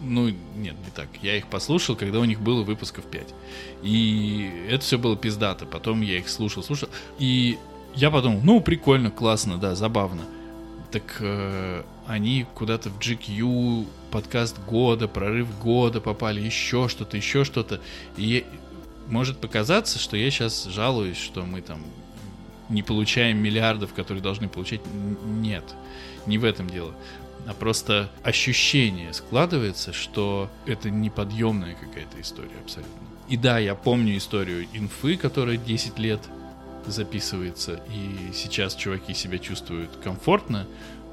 Ну, нет, не так. Я их послушал, когда у них было выпусков 5. И это все было пиздато. Потом я их слушал, слушал. И я подумал, ну, прикольно, классно, да, забавно. Так э, они куда-то в GQ, подкаст года, прорыв года попали, еще что-то, еще что-то. И может показаться, что я сейчас жалуюсь, что мы там не получаем миллиардов, которые должны получать. Нет, не в этом дело. А просто ощущение складывается, что это неподъемная какая-то история абсолютно. И да, я помню историю инфы, которая 10 лет записывается, и сейчас чуваки себя чувствуют комфортно,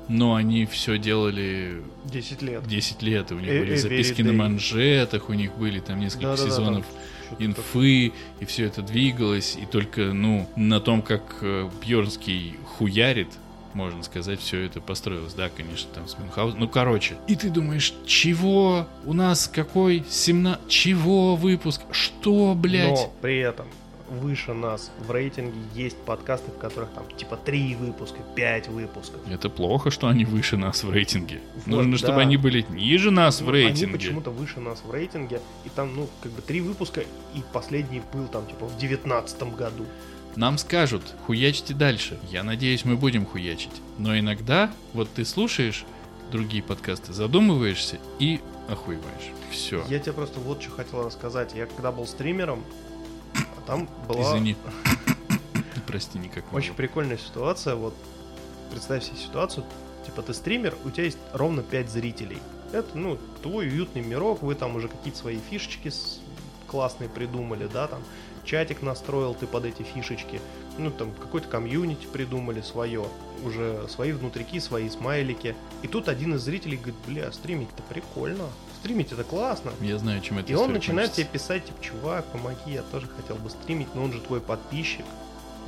но они все делали 10 лет. 10 лет, и у них Э- были every записки на манжетах, у них были там несколько Да-да-да, сезонов там что-то инфы, и все это двигалось, и только, ну, на том, как э, Бьернский хуярит, можно сказать, все это построилось. Да, конечно, там с Мюнхгаузен. Ну, короче. И ты думаешь, чего? У нас какой? 17... Чего выпуск? Что, блядь? Но при этом выше нас в рейтинге есть подкасты, в которых там типа 3 выпуска, 5 выпусков. Это плохо, что они выше нас в рейтинге. Вот, Нужно, чтобы да. они были ниже нас в Ну, рейтинге. Они почему-то выше нас в рейтинге, и там, ну, как бы три выпуска, и последний был там, типа, в девятнадцатом году. Нам скажут, хуячьте дальше. Я надеюсь, мы будем хуячить. Но иногда, вот ты слушаешь другие подкасты, задумываешься и охуеваешь. Все. Я тебе просто вот что хотел рассказать. Я когда был стримером, а там была Извини. Прости, никак не очень было. прикольная ситуация. Вот представь себе ситуацию, типа ты стример, у тебя есть ровно 5 зрителей. Это, ну, твой уютный мирок, вы там уже какие-то свои фишечки классные придумали, да, там чатик настроил ты под эти фишечки, ну, там какой-то комьюнити придумали свое, уже свои внутрики, свои смайлики. И тут один из зрителей говорит, бля, стримить-то прикольно, стримить это классно. Я знаю, чем это И он начинает тебе писать, типа, чувак, помоги, я тоже хотел бы стримить, но он же твой подписчик.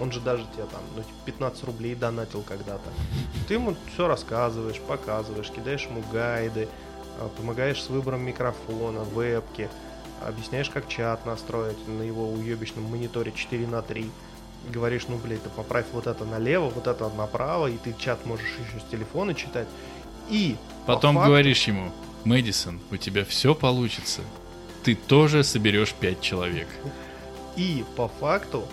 Он же даже тебе там, ну, типа, 15 рублей донатил когда-то. Ты ему все рассказываешь, показываешь, кидаешь ему гайды, а, помогаешь с выбором микрофона, вебки, объясняешь, как чат настроить на его уебищном мониторе 4 на 3. Говоришь, ну, блядь, ты поправь вот это налево, вот это направо, и ты чат можешь еще с телефона читать. И по Потом факту- говоришь ему, Мэдисон, у тебя все получится. Ты тоже соберешь пять человек. И по факту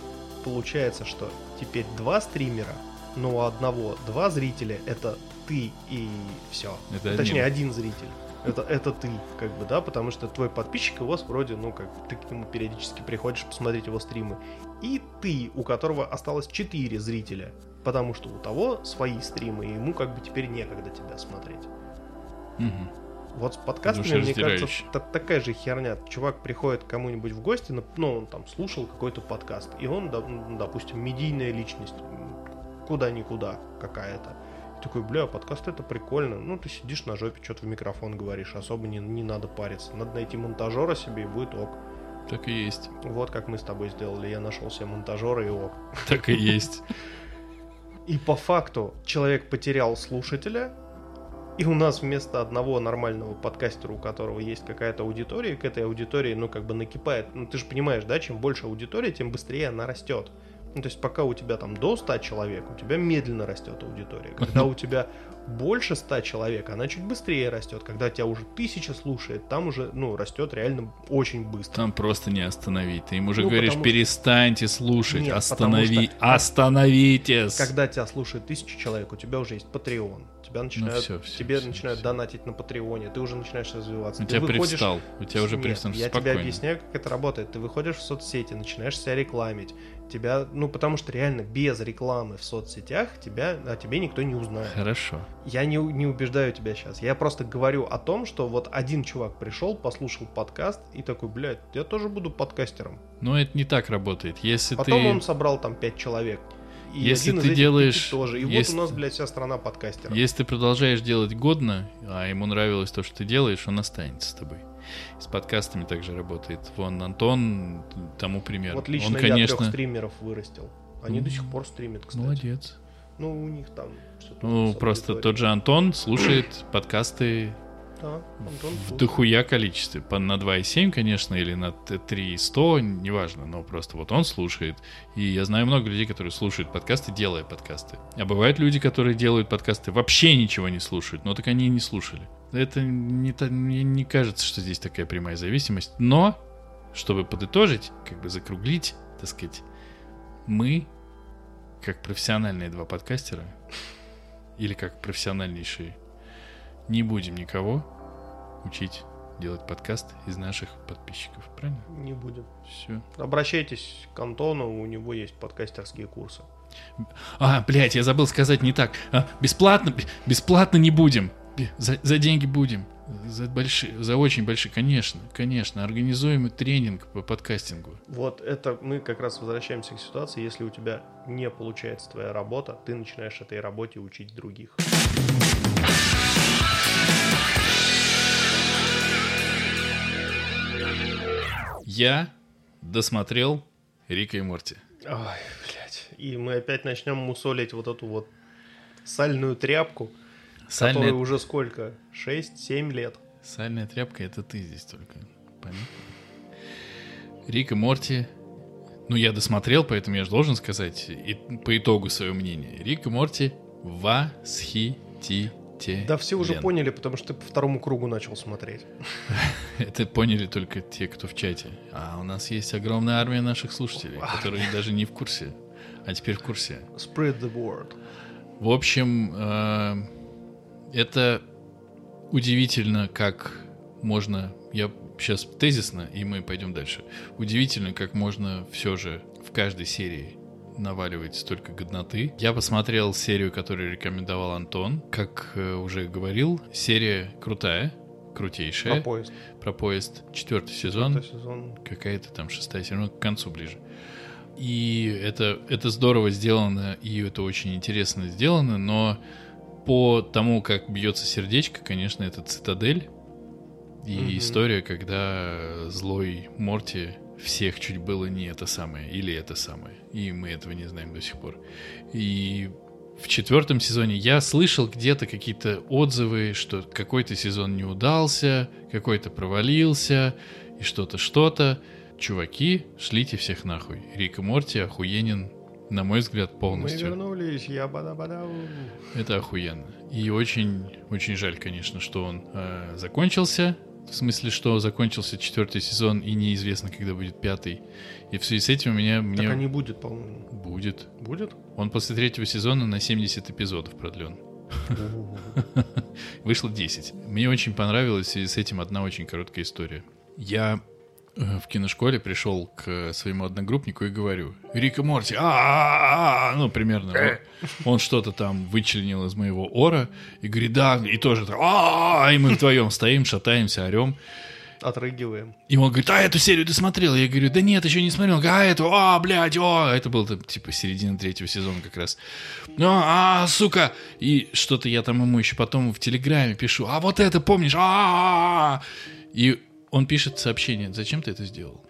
получается, что теперь два стримера, но у одного два зрителя это ты и все. Это Точнее, один. один зритель. Это, это ты, как бы, да, потому что твой подписчик, у вас вроде, ну, как ты к нему периодически приходишь посмотреть его стримы. И ты, у которого осталось 4 зрителя, потому что у того свои стримы, и ему как бы теперь некогда тебя смотреть. Мгм. Вот с подкастами, мне кажется, та- такая же херня. Чувак приходит к кому-нибудь в гости, ну, он там слушал какой-то подкаст, и он, допустим, медийная личность, куда-никуда какая-то. И такой, бля, подкаст это прикольно. Ну, ты сидишь на жопе, что-то в микрофон говоришь, особо не, не надо париться. Надо найти монтажера себе, и будет ок. Так и есть. Вот как мы с тобой сделали. Я нашел себе монтажера, и ок. Так и есть. И по факту человек потерял слушателя, и у нас вместо одного нормального подкастера, у которого есть какая-то аудитория, к этой аудитории, ну, как бы накипает. Ну, ты же понимаешь, да, чем больше аудитория, тем быстрее она растет. Ну, то есть, пока у тебя там до 100 человек, у тебя медленно растет аудитория. Когда у тебя больше 100 человек, она чуть быстрее растет. Когда тебя уже тысяча слушает, там уже, ну, растет реально очень быстро. Там просто не остановить. Ты им уже Ну, говоришь, потому перестаньте слушать, Нет, останови... что- остановитесь. Когда тебя слушает тысяча человек, у тебя уже есть Patreon, тебя начинают, всё, всё, тебе всё, начинают всё. донатить на Патреоне, ты уже начинаешь развиваться. У Ты тебя выходишь- привстал. У тебя уже привстал. я Спокойно. тебе объясняю, как это работает. Ты выходишь в соцсети, начинаешь себя рекламить. Тебя, ну, потому что реально без рекламы в соцсетях тебя, о тебе никто не узнает. Хорошо. Я не, не убеждаю тебя сейчас. Я просто говорю о том, что вот один чувак пришел, послушал подкаст и такой, блядь, я тоже буду подкастером. Но это не так работает. Если Потом ты... он собрал там пять человек. И Если ты делаешь- тоже. И если- вот у нас, блядь, вся страна подкастеров. Если ты продолжаешь делать годно, а ему нравилось то, что ты делаешь, он останется с тобой. С подкастами также работает. Вон Антон тому пример. Вот лично он, я конечно, трех стримеров вырастил. Они Ну, до сих пор стримят, кстати. молодец. Ну, у них там что-то... Ну, просто тот же Антон слушает подкасты Да, Антон в дохуя количестве. По- На 2,7, конечно, или на т- 3,100, неважно, но просто вот он слушает. И я знаю много людей, которые слушают подкасты, делая подкасты. А бывают люди, которые делают подкасты, вообще ничего не слушают, но так они и не слушали. Это не, мне не кажется, что здесь такая прямая зависимость. Но, чтобы подытожить, как бы закруглить, так сказать, мы, как профессиональные два подкастера, или как профессиональнейшие, не будем никого учить делать подкаст из наших подписчиков. Правильно? Не будем. Все. Обращайтесь к Антону, у него есть подкастерские курсы. А, блядь, я забыл сказать не так. А, бесплатно, бесплатно не будем. За, за деньги будем. За большие, за очень большие, конечно, конечно. Организуем тренинг по подкастингу. Вот это мы как раз возвращаемся к ситуации, если у тебя не получается твоя работа, ты начинаешь этой работе учить других. Я досмотрел Рика и Морти. Ой, блядь. И мы опять начнем мусолить вот эту вот сальную тряпку, которой Сальная, уже сколько? 6-7 лет. сальная тряпка это ты здесь только. Понятно? Рик и Морти. Ну, я досмотрел, поэтому я же должен сказать и, по итогу свое мнение. Рик и Морти восхитительны. Да все уже поняли, потому что ты по второму кругу начал смотреть. Это поняли только те, кто в чате. А у нас есть огромная армия наших слушателей, которые даже не в курсе, а теперь в курсе. Spread the word. В общем, э, это удивительно, как можно... Я сейчас тезисно, и мы пойдем дальше. Удивительно, как можно все же в каждой серии наваливать столько годноты. Я посмотрел серию, которую рекомендовал Антон. Как э, уже говорил, серия крутая, крутейшая. Про поезд. Про поезд. Четвертый сезон. Четвертый сезон. Какая-то там шестая серия, ну, к концу ближе. И это, это здорово сделано, и это очень интересно сделано, но по тому, как бьется сердечко, конечно, это цитадель. И Мгм. история, когда злой Морти всех чуть было не это самое, или это самое. И мы этого не знаем до сих пор. И в четвертом сезоне я слышал где-то какие-то отзывы, что какой-то сезон не удался, какой-то провалился, и что-то, что-то. Чуваки, шлите всех нахуй. Рик и Морти охуенен, на мой взгляд, Мы полностью. вернулись, я бада бада Это охуенно. И очень, очень жаль, конечно, что он э, закончился. В смысле, что закончился четвертый сезон и неизвестно, когда будет пятый. И в связи с этим у меня мне Так а не будет, по-моему. будет. Будет? Он после третьего сезона на 70 эпизодов продлен. Вышло 10. Мне очень понравилась в связи с этим одна очень короткая история. Я в киношколе пришел к своему одногруппнику и говорю, Рик и Морти, а ну, примерно. Он, что-то там вычленил из моего ора и говорит, да, и тоже а и мы вдвоем стоим, шатаемся, орем. Отрыгиваем. И он говорит, а эту серию ты смотрел? Я говорю, да нет, еще не смотрел. А эту, а, блядь, о, это был там, типа середина третьего сезона как раз. Ну, а, сука. И что-то я там ему еще потом в Телеграме пишу, а вот это помнишь? А, И он пишет сообщение, зачем ты это сделал?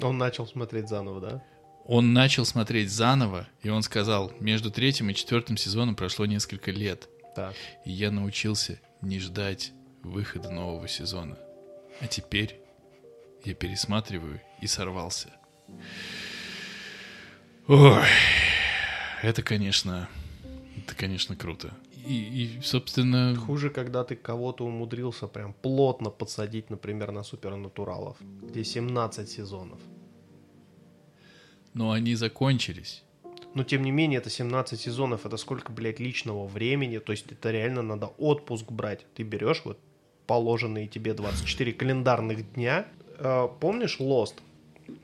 Он начал смотреть заново, да? Он начал смотреть заново, и он сказал, между третьим и четвертым сезоном прошло несколько лет, Так. и я научился не ждать выхода нового сезона. А теперь я пересматриваю и сорвался. Ой, это, конечно, это, конечно, круто. И, и, собственно, Хуже, когда ты кого-то умудрился прям плотно подсадить, например, на супернатуралов, где 17 сезонов. но они закончились. Но, тем не менее, это 17 сезонов, это сколько, блядь, личного времени. То есть, это реально надо отпуск брать. Ты берешь вот положенные тебе 24 календарных дня. Э, помнишь Lost?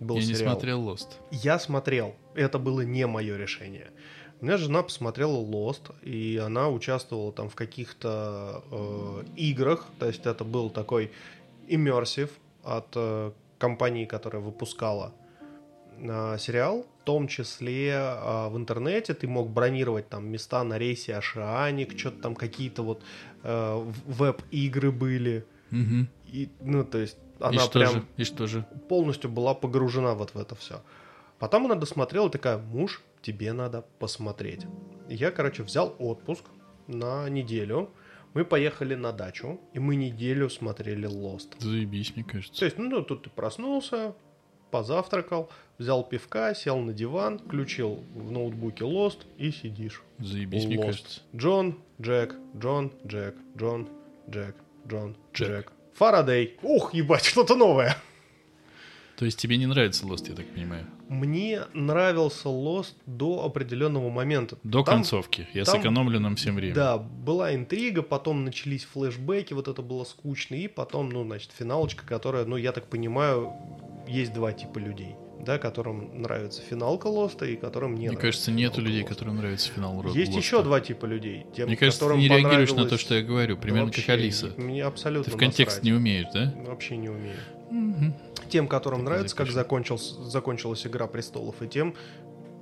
Был Я сериал? не смотрел Lost. Я смотрел. Это было не мое решение. У меня жена посмотрела Lost, и она участвовала там в каких-то э, играх. То есть это был такой immersive от э, компании, которая выпускала э, сериал. В том числе э, в интернете ты мог бронировать там места на рейсе Ашианик, что-то там какие-то вот э, веб-игры были. Угу. И, ну, то есть она и прям же? И что же? полностью была погружена вот в это все. Потом она досмотрела такая, муж, тебе надо посмотреть. Я, короче, взял отпуск на неделю. Мы поехали на дачу, и мы неделю смотрели Lost. Заебись, мне кажется. То есть, ну, тут ты проснулся, позавтракал, взял пивка, сел на диван, включил в ноутбуке Lost и сидишь. Заебись, Lost. мне кажется. Джон, Джек, Джон, Джек, Джон, Джек, Джон, Джек. Джек. Фарадей. Ух, ебать, что-то новое. То есть тебе не нравится Lost, я так понимаю? Мне нравился Lost до определенного момента. До там, концовки. Я там, сэкономлю нам всем время. Да, была интрига, потом начались флешбеки, вот это было скучно, и потом, ну, значит, финалочка, которая, ну, я так понимаю, есть два типа людей да, которым нравится финалка Лоста и которым не Мне кажется, нету людей, Lost. которым нравится финал Лоста. Есть еще два типа людей. Тем, Мне кажется, ты не реагируешь на то, что я говорю, примерно вообще, как Алиса. Мне абсолютно Ты в контекст насрать. не умеешь, да? Вообще не умею. Угу. Тем, которым так нравится, как закончился, закончилась «Игра престолов», и тем,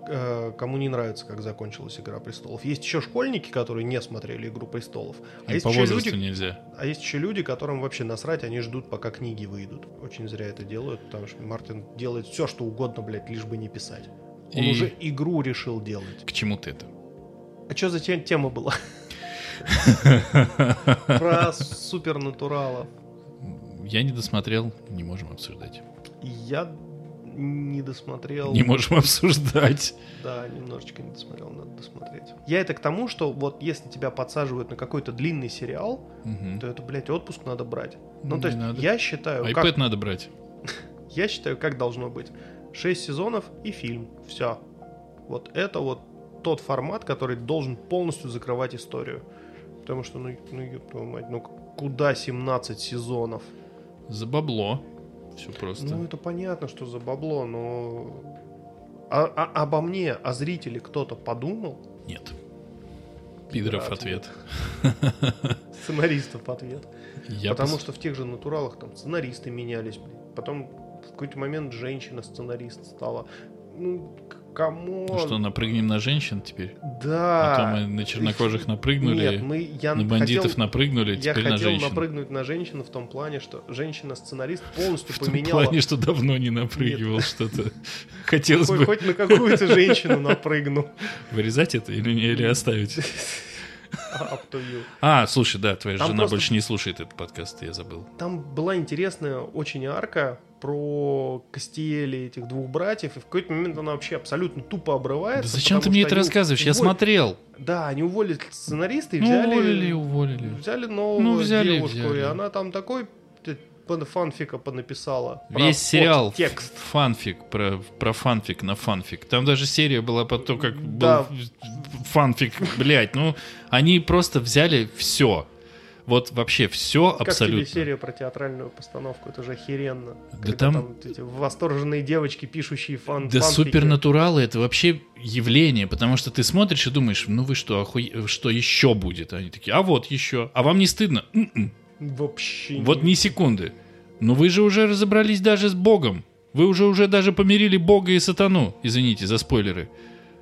Э, кому не нравится, как закончилась Игра престолов. Есть еще школьники, которые не смотрели Игру престолов. А есть по еще люди, нельзя. А есть еще люди, которым вообще насрать, они ждут, пока книги выйдут. Очень зря это делают, потому что Мартин делает все, что угодно, блядь, лишь бы не писать. Он И... уже игру решил делать. К чему ты это? А что за тема была? Про супернатуралов. Я не досмотрел, не можем обсуждать. Я не досмотрел. Не можем обсуждать. Да, немножечко не досмотрел, надо досмотреть. Я это к тому, что вот если тебя подсаживают на какой-то длинный сериал, угу. то это, блядь, отпуск надо брать. Ну, не то есть, надо. я считаю... iPad как... надо брать. я считаю, как должно быть. Шесть сезонов и фильм. Все. Вот это вот тот формат, который должен полностью закрывать историю. Потому что, ну, ну, твою мать, ну куда 17 сезонов? За бабло. Все просто. Ну, это понятно, что за бабло, но... А, а, обо мне, о зрителе кто-то подумал? Нет. Пидоров да, ответ. Сценаристов ответ. Я Потому пос... что в тех же натуралах там сценаристы менялись. Потом в какой-то момент женщина-сценарист стала. Ну, Кому? Ну что, напрыгнем на женщин теперь? Да. А то мы на чернокожих напрыгнули, Нет, мы, я на бандитов хотел, напрыгнули, теперь я на женщин. Я хотел напрыгнуть на женщину в том плане, что женщина-сценарист полностью в поменяла... В том плане, что давно не напрыгивал что-то. Хотелось хоть, бы... Хоть на какую-то женщину напрыгну. Вырезать это или, не, или оставить? А, слушай, да, твоя Там жена просто... больше не слушает этот подкаст, я забыл. Там была интересная очень арка про Кастиели этих двух братьев, и в какой-то момент она вообще абсолютно тупо обрывается. Да зачем ты мне это рассказываешь? Уволили... Я смотрел. Да, они уволили сценариста и ну, взяли... уволили, уволили. Взяли новую ну, взяли, девушку, взяли. и она там такой фанфика понаписала. Весь сериал текст. фанфик про, про фанфик на фанфик. Там даже серия была по то, как да. был фанфик, блядь. Ну, они просто взяли все. Вот вообще все как абсолютно. Как тебе серия про театральную постановку? Это же охеренно. Да там... там эти восторженные девочки, пишущие фан Да фанфики. супернатуралы — это вообще явление, потому что ты смотришь и думаешь, ну вы что, охуе... что еще будет? Они такие, а вот еще. А вам не стыдно? М-м. Вообще. Вот ни секунды. Но вы же уже разобрались даже с Богом. Вы уже уже даже помирили Бога и сатану. Извините за спойлеры.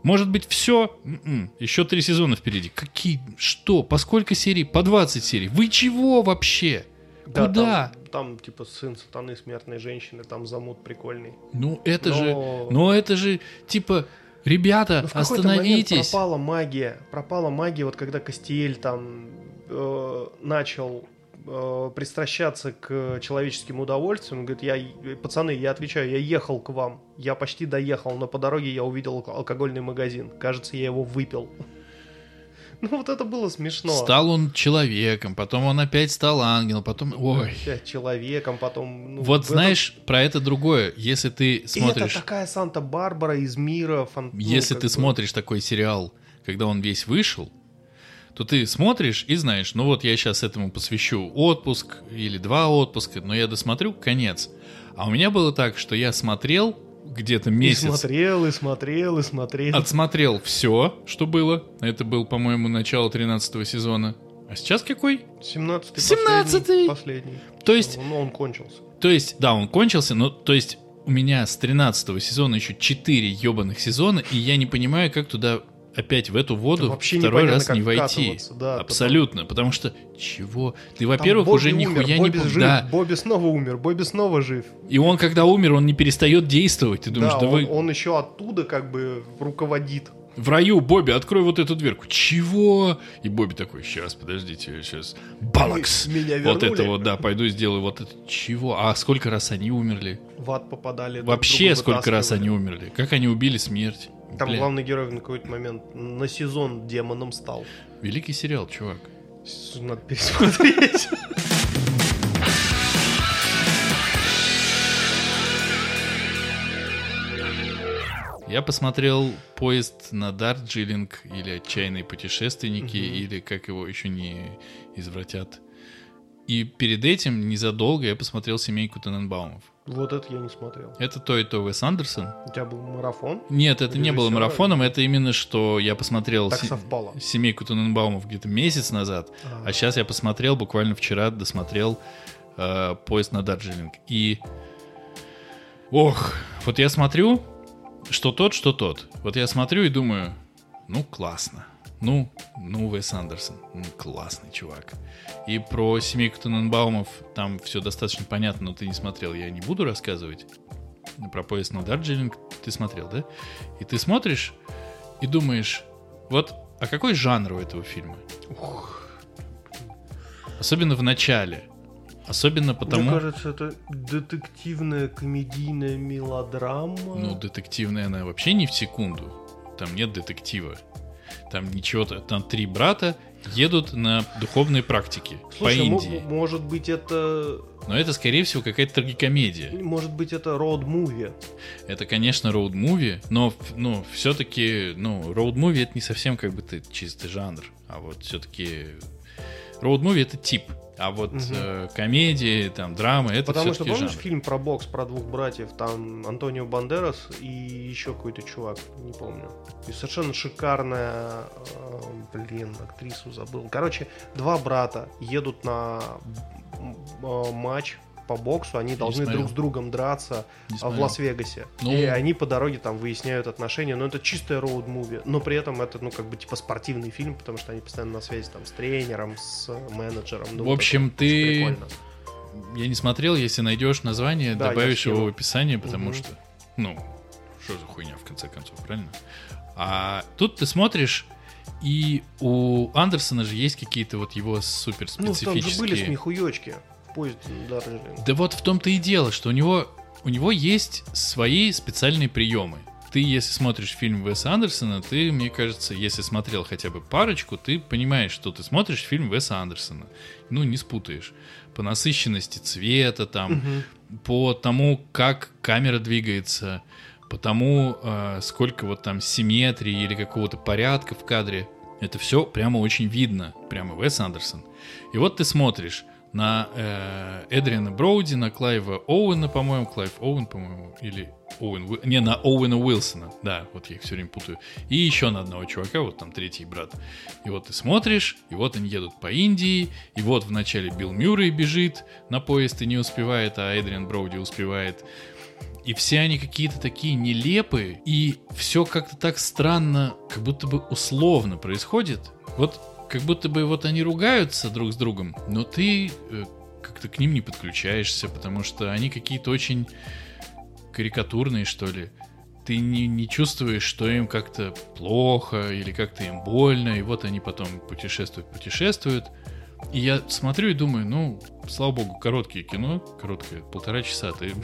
Может быть, все? М-м. Еще три сезона впереди. Какие? Что? По сколько серий? По 20 серий. Вы чего вообще? Да, Куда? Там, там, типа, сын сатаны, смертной женщины, там замут прикольный. Ну, это Но... же... Но это же, типа, ребята, Но в остановитесь. пропала магия. Пропала магия, вот когда Кастиэль там э, начал э, пристращаться к человеческим удовольствиям. Он говорит, я, пацаны, я отвечаю, я ехал к вам, я почти доехал, но по дороге я увидел алкогольный магазин. Кажется, я его выпил. Ну вот это было смешно. Стал он человеком, потом он опять стал ангелом, потом... Ой. Опять человеком, потом... ну, Вот в этом- знаешь, про это другое. Если ты смотришь... это такая Санта-Барбара из мира фан- ну, Если как ты бы- смотришь такой сериал, когда он весь вышел, то ты смотришь и знаешь, ну вот я сейчас этому посвящу отпуск или два отпуска, но я досмотрю конец. А у меня было так, что я смотрел где-то И месяц, смотрел, и смотрел, и смотрел. отсмотрел все, что было. Это был, по-моему, начало 13 сезона. А сейчас какой? 17-й. 17-й. Последний. последний. То есть, Он, он кончился. то есть, да, он кончился, но то есть у меня с 13 сезона еще 4 ебаных сезона, и я не понимаю, как туда опять в эту воду вообще второй раз не войти. да, Абсолютно, потому что чего? Ты, во-первых, уже умер, нихуя не Бобби пом- жив, Да. Бобби снова умер, Бобби снова жив. И он, когда умер, он не перестает действовать. Ты думаешь, да, да, он, вы он еще оттуда как бы руководит. в раю, Бобби, открой вот эту дверку. Чего? И Бобби такой, сейчас, подождите, сейчас. Балакс! Меня Вот вернули. это вот, да, пойду сделаю вот это. Чего? А сколько раз они умерли? В ад попадали. Вообще, сколько раз они умерли? Как они убили смерть? Там Бля, главный герой на какой-то момент на сезон демоном стал. Великий сериал, чувак. Надо пересмотреть. Я посмотрел поезд на Дарджилинг или отчаянные путешественники, Мгм. или как его еще не извратят. И перед этим, незадолго, я посмотрел семейку Тененбаумов. Вот это я не смотрел. Это то и то Уэс Андерсон. У тебя был марафон? Нет, это не было Режиссера? марафоном, это именно что я посмотрел Так се- семейку Тененбаумов где-то месяц назад, А. а сейчас я посмотрел, буквально вчера досмотрел э, поезд на Дарджилинг. И... Ох, вот я смотрю, что тот, что тот. Вот я смотрю и думаю, ну, классно. Ну, ну, Уэс Андерсон, ну, классный чувак. И про семейку Тененбаумов там все достаточно понятно, но ты не смотрел, я не буду рассказывать. Про поезд на Дарджилинг ты смотрел, да? И ты смотришь и думаешь, вот, а какой жанр у этого фильма? Особенно в начале. Особенно потому... Мне кажется, это детективная комедийная мелодрама. Ну, детективная она вообще не в секунду. Там нет детектива. Там ничего, там три брата едут на духовные практики Слушай, по Индии. может быть это, Но это, скорее всего, какая-то трагикомедия. может быть это роуд-муви. Это, конечно, роуд-муви, но, ну, все-таки, ну, роуд-муви это не совсем как бы ты чистый жанр, а вот все-таки роуд-муви это тип, а вот Мгм. э, комедии, там, драмы это Потому что помнишь жанр. фильм про бокс про двух братьев, там Антонио Бандерас и еще какой-то чувак, не помню. И совершенно шикарная, э, блин, актрису забыл. Короче, два брата едут на э, матч по боксу, они должны друг с другом драться а, в. Лас-Вегасе. Ну. И они по дороге там выясняют отношения. Но это чистая роуд-муви. Но при этом это, ну, как бы, типа, спортивный фильм, потому что они постоянно на связи там с тренером, с менеджером. Ну, В общем, это ты-. Я не смотрел, если найдешь название, Да, добавишь его в описание, потому Мгм. что, ну, что за хуйня в конце концов, правильно? А тут ты смотришь, и у Андерсона же есть какие-то вот его супер Ну, там же были специфические. смехуёчки на Дарджилинг. Да вот в том-то и дело, что у него у него есть свои специальные приемы. Ты, если смотришь фильм Веса Андерсона, ты, мне кажется, если смотрел хотя бы парочку, ты понимаешь, что ты смотришь фильм Веса Андерсона. Ну, не спутаешь. По насыщенности цвета, там, Мгм. по тому, как камера двигается, по тому, э, сколько вот там симметрии или какого-то порядка в кадре. Это все прямо очень видно, прямо Вес Андерсон. И вот ты смотришь на э, Эдриана Броуди, на Клайва Оуэна, по-моему, Клайв Оуэн, по-моему, или Оуэн, не, на Оуэна Уилсона, да, вот я их все время путаю, и еще на одного чувака, вот там третий брат. И вот ты смотришь, и вот они едут по Индии, и вот вначале Билл Мюррей бежит на поезд и не успевает, а Эдриан Броуди успевает. И все они какие-то такие нелепые, и все как-то так странно, как будто бы условно происходит. Вот как будто бы вот они ругаются друг с другом, но ты э, как-то к ним не подключаешься, потому что они какие-то очень карикатурные, что ли. Ты не, не чувствуешь, что им как-то плохо или как-то им больно, и вот они потом путешествуют, путешествуют. И я смотрю и думаю, ну, слава богу, короткие кино, короткое, полтора часа, ты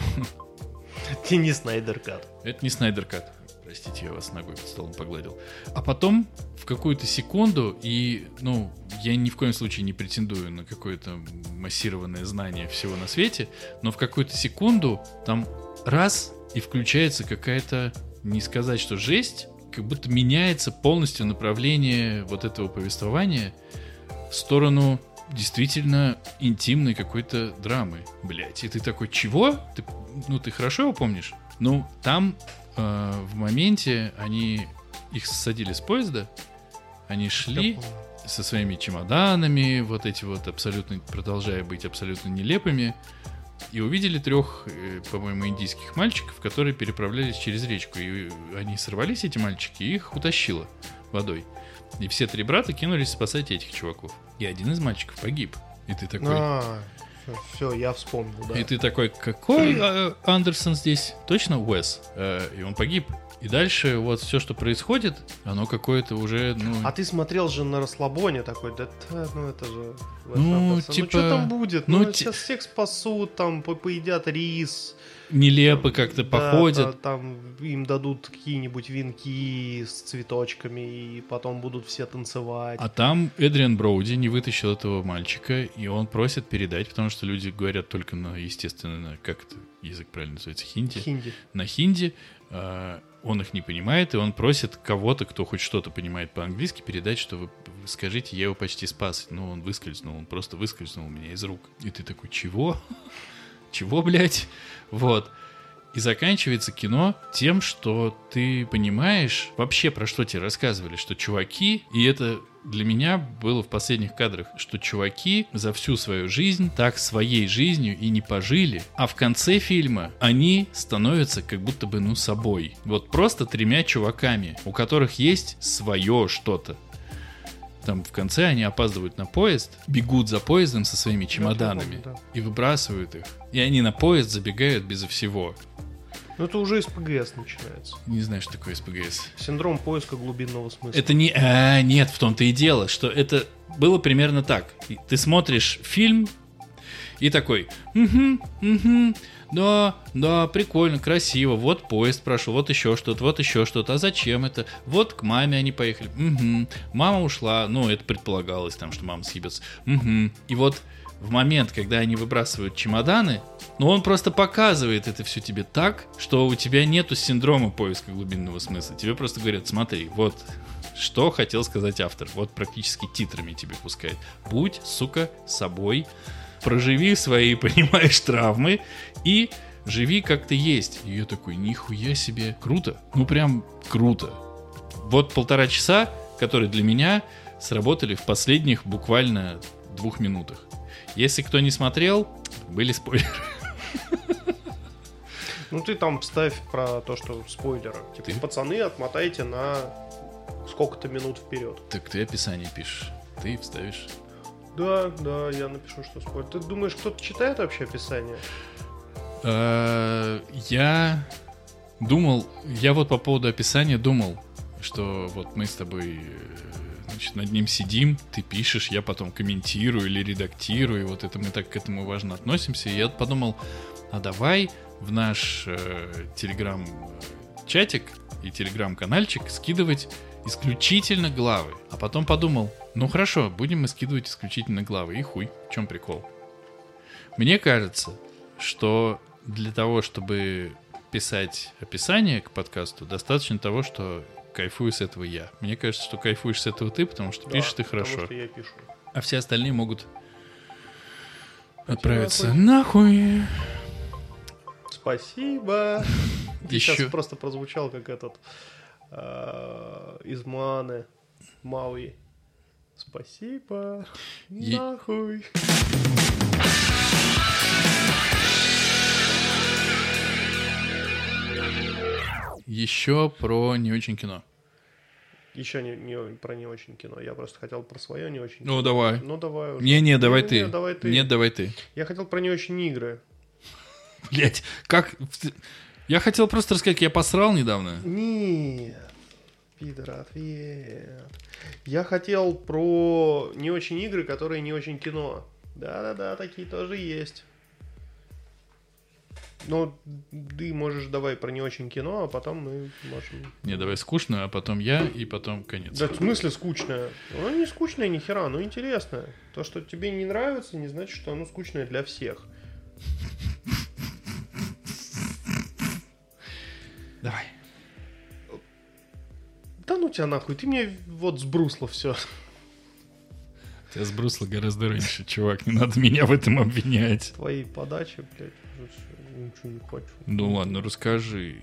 Это не Снайдер Кат. это не Снайдер Кат. Простите, я вас ногой под столом погладил. А потом в какую-то секунду, и, ну, я ни в коем случае не претендую на какое-то массированное знание всего на свете, но в какую-то секунду там раз, и включается какая-то, не сказать, что жесть, как будто меняется полностью направление вот этого повествования в сторону действительно интимной какой-то драмы, блять. И ты такой, чего? Ты, ну, ты хорошо его помнишь? Ну, там э, в моменте они их садили с поезда, они шли со своими чемоданами, вот эти вот абсолютно, продолжая быть абсолютно нелепыми, и увидели трех, э, по-моему, индийских мальчиков, которые переправлялись через речку. И они сорвались, эти мальчики, и их утащило водой. И все три брата кинулись спасать этих чуваков. И один из мальчиков погиб. И ты такой... А, все, я вспомнил, да. И ты такой, какой э, Андерсон здесь? Точно Уэс? Э, и он погиб. И дальше вот все, что происходит, оно какое-то уже, ну... А ты смотрел же на расслабоне такой, да, да ну это же... Ну, Ну типа... что там будет? ну, Ну, ти- сейчас всех спасут, там по- поедят рис. Нелепо как-то да, походят. та- там им дадут какие-нибудь венки с цветочками, и потом будут все танцевать. А там Эдриан Броуди не вытащил этого мальчика, и он просит передать, потому что люди говорят только на, естественно, на, как это язык правильно называется, хинди. Хинди. На хинди. а, он их не понимает, и он просит кого-то, кто хоть что-то понимает по-английски, передать, что вы, вы скажите, я его почти спас. Ну, он выскользнул, он просто выскользнул у меня из рук. И ты такой, чего? Чего, блядь? Вот. И заканчивается кино тем, что ты понимаешь вообще про что тебе рассказывали, что чуваки, и это для меня было в последних кадрах, что чуваки за всю свою жизнь так своей жизнью и не пожили, а в конце фильма они становятся как будто бы ну собой. Вот просто тремя чуваками, у которых есть свое что-то. Там в конце они опаздывают на поезд, бегут за поездом со своими чемоданами помню, и выбрасывают их. И они на поезд забегают безо всего. Ну это уже из ПГС начинается. Не знаю, что такое СПГС. Синдром поиска глубинного смысла. Это не... А, нет, в том-то и дело, что это было примерно так. Ты смотришь фильм и такой, угу, угу, да, да, прикольно, красиво, вот поезд прошел, вот еще что-то, вот еще что-то, а зачем это? Вот к маме они поехали, угу, мама ушла, ну, это предполагалось там, что мама съебется, угу. И вот в момент, когда они выбрасывают чемоданы, ну, он просто показывает это все тебе так, что у тебя нету синдрома поиска глубинного смысла. Тебе просто говорят, смотри, вот что хотел сказать автор. Вот практически титрами тебе пускает. Будь, сука, собой, проживи свои, понимаешь, травмы и живи как ты есть. И я такой, нихуя себе, круто. Ну, прям круто. Вот полтора часа, которые для меня сработали в последних буквально двух минутах. Если кто не смотрел, были спойлеры. Ну ты там вставь про то, что спойлеры. Типа, Ты? пацаны, отмотайте на сколько-то минут вперед. Так ты описание пишешь. Ты вставишь. Да, да, я напишу, что спойлер. Ты думаешь, кто-то читает вообще описание? Э, Я думал, я вот по поводу описания думал, что вот мы с тобой э, значит, над ним сидим, ты пишешь, я потом комментирую или редактирую, и вот это мы так к этому важно относимся. И я подумал, а давай в наш э, телеграм-чатик и телеграм-канальчик скидывать исключительно главы. А потом подумал, ну хорошо, будем мы скидывать исключительно главы. И хуй, в чем прикол? Мне кажется, что для того, чтобы писать описание к подкасту, достаточно того, что кайфую с этого я. Мне кажется, что кайфуешь с этого ты, потому что Да, пишешь ты хорошо. что я пишу. А все остальные могут отправиться нахуй. Спасибо. Ты Еще. сейчас просто прозвучал как этот э, из Маны Мауи. Спасибо. Е- Нахуй. Еще про не очень кино. Еще не, не- про не очень кино. Я просто хотел про свое не очень. Ну, давай. Ну давай уже. Не-не, давай Не-не-не, ты. давай ты. Нет, давай ты. Я хотел про не очень игры. Блять, как... Я хотел просто рассказать, я посрал недавно. Нет. Пидор, ответ. Я хотел про не очень игры, которые не очень кино. Да-да-да, такие тоже есть. Ну, ты можешь давай про не очень кино, а потом мы можем... Не, давай скучно, а потом я, и потом конец. Да в смысле скучное? Оно не скучное ни хера, оно интересное. То, что тебе не нравится, не значит, что оно скучное для всех. Давай. Да ну тебя нахуй, ты мне вот сбрусло все. Тебя сбрусло гораздо раньше, чувак, не надо меня в этом обвинять. Твои подачи, блядь, ничего не хочу. Ну ладно, расскажи.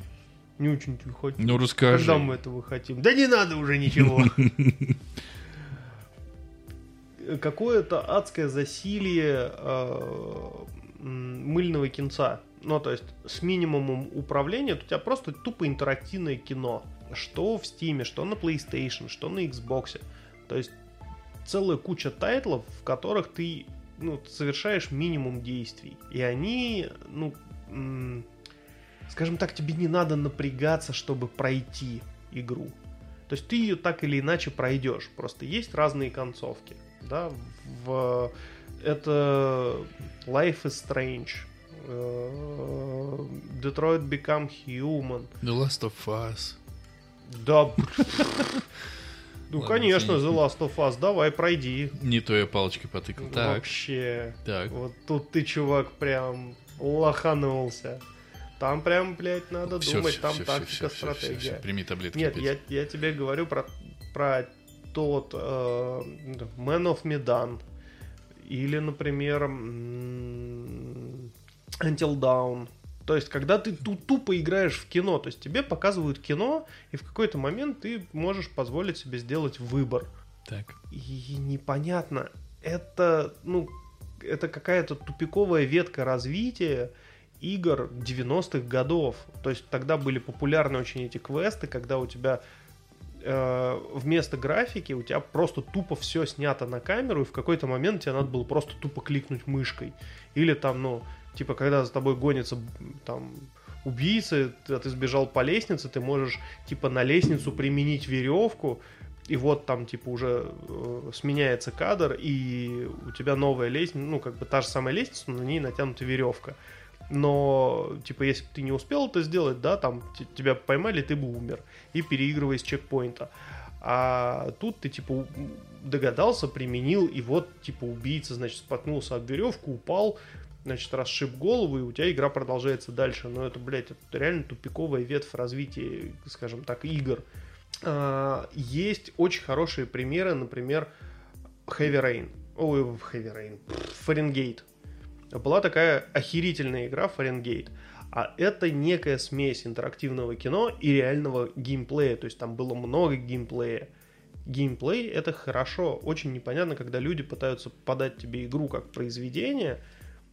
Не очень не хочу. Ну расскажи. Когда мы этого хотим? Да не надо уже ничего. Какое-то адское засилие э, мыльного кинца. Ну, то есть с минимумом управления у тебя просто тупо интерактивное кино. Что в Steam, что на PlayStation, что на Xbox. То есть целая куча тайтлов, в которых ты ну, совершаешь минимум действий. И они, ну, скажем так, тебе не надо напрягаться, чтобы пройти игру. То есть ты ее так или иначе пройдешь. Просто есть разные концовки. Да? В... Это Life is Strange. э, Detroit Become Human. The Last of Us. Да. Ну, Ладно, конечно. The Last of Us, давай, пройди. Не то я палочкой потыкал. Так, Вообще. так. Вот тут ты, чувак, прям лоханулся. Там прям, блядь, надо Всё, думать, всё, там всё, тактика, всё, всё, всё, стратегия. всё, Прими таблетки. Нет, я, я тебе говорю про, про тот э, Man of Medan. Или, например, Until Dawn. То есть, когда ты ту- тупо играешь в кино, то есть тебе показывают кино, и в какой-то момент ты можешь позволить себе сделать выбор. Так. И непонятно, это, ну, это какая-то тупиковая ветка развития игр 90-х годов. То есть тогда были популярны очень эти квесты, когда у тебя э, вместо графики у тебя просто тупо все снято на камеру, и в какой-то момент тебе надо было просто тупо кликнуть мышкой. Или там, ну, типа, когда за тобой гонится там убийца, ты, ты сбежал по лестнице, ты можешь, типа, на лестницу применить веревку, и вот там, типа, уже э, сменяется кадр, и у тебя новая лестница, ну, как бы та же самая лестница, но на ней натянута веревка. Но, типа, если бы ты не успел это сделать, да, там тебя поймали, ты бы умер. И переигрывая с чекпоинта. А тут ты, типа, догадался, применил, и вот, типа, убийца, значит, споткнулся об веревку, упал, значит, расшиб голову, и у тебя игра продолжается дальше. Но это, блядь, это реально тупиковая ветвь развития, скажем так, игр. А, Есть очень хорошие примеры, например, Heavy Rain. Ой, Heavy Rain. Фаренгейт. Была такая охерительная игра Фаренгейт. А это некая смесь интерактивного кино и реального геймплея. То есть там было много геймплея. Геймплей это хорошо. Очень непонятно, когда люди пытаются подать тебе игру как произведение,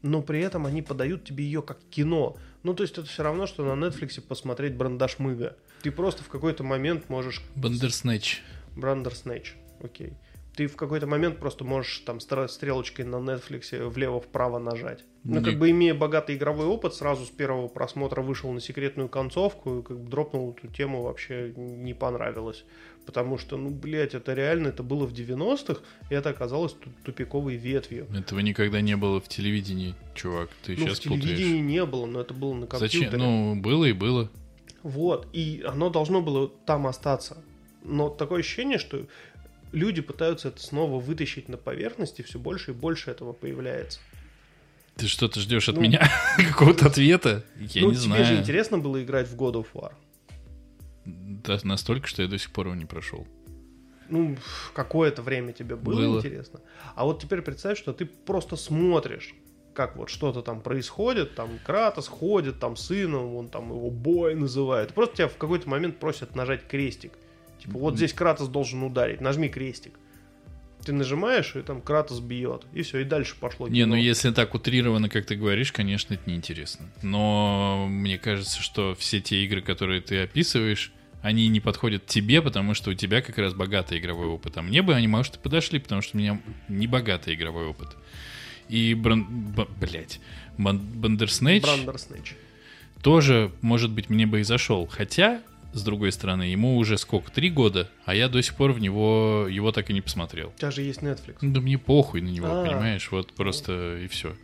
но при этом они подают тебе ее как кино. Ну, то есть это все равно, что на Netflix посмотреть Брандаш Мыга. Ты просто в какой-то момент можешь Бандерснэч. Брандер Снэч, окей. Ты в какой-то момент просто можешь там стрелочкой на Netflix влево-вправо нажать. Ну, как бы имея богатый игровой опыт, сразу с первого просмотра вышел на секретную концовку и как бы дропнул эту тему, вообще не понравилось. Потому что, ну, блядь, это реально, это было в 90-х, и это оказалось ту- тупиковой ветвью. Этого никогда не было в телевидении, чувак. Ты ну, сейчас в телевидении путаешь. не было, но это было на компьютере. Зачем? Ну, было и было. Вот, и оно должно было там остаться. Но такое ощущение, что люди пытаются это снова вытащить на поверхность, и все больше и больше этого появляется. Ты что-то ждешь от Ну. меня? Какого-то ответа? Я ну, не тебе знаю. же интересно было играть в God of War. Да, настолько, что я до сих пор его не прошел. Ну, какое-то время тебе было, Было. интересно. А вот теперь представь, что ты просто смотришь, как вот что-то там происходит, там Кратос ходит, там сыном, он там его бой называет. Просто тебя в какой-то момент просят нажать крестик. Типа, вот здесь Кратос должен ударить, нажми крестик. Ты нажимаешь, и там Кратос бьет. И все, и дальше пошло. Не, кино. ну если так утрированно, как ты говоришь, конечно, это неинтересно. Но мне кажется, что все те игры, которые ты описываешь, они не подходят тебе, потому что у тебя как раз богатый игровой опыт. А мне бы они, может, и подошли, потому что у меня не богатый игровой опыт. И, бран... б- блядь, Бан- Бандерснэч Брандерснэч. тоже, может быть, мне бы и зашел. Хотя, с другой стороны, ему уже сколько, три года, а я до сих пор в него, его так и не посмотрел. У тебя же есть Netflix. Ну, да мне похуй на него, А. понимаешь? Вот просто и все.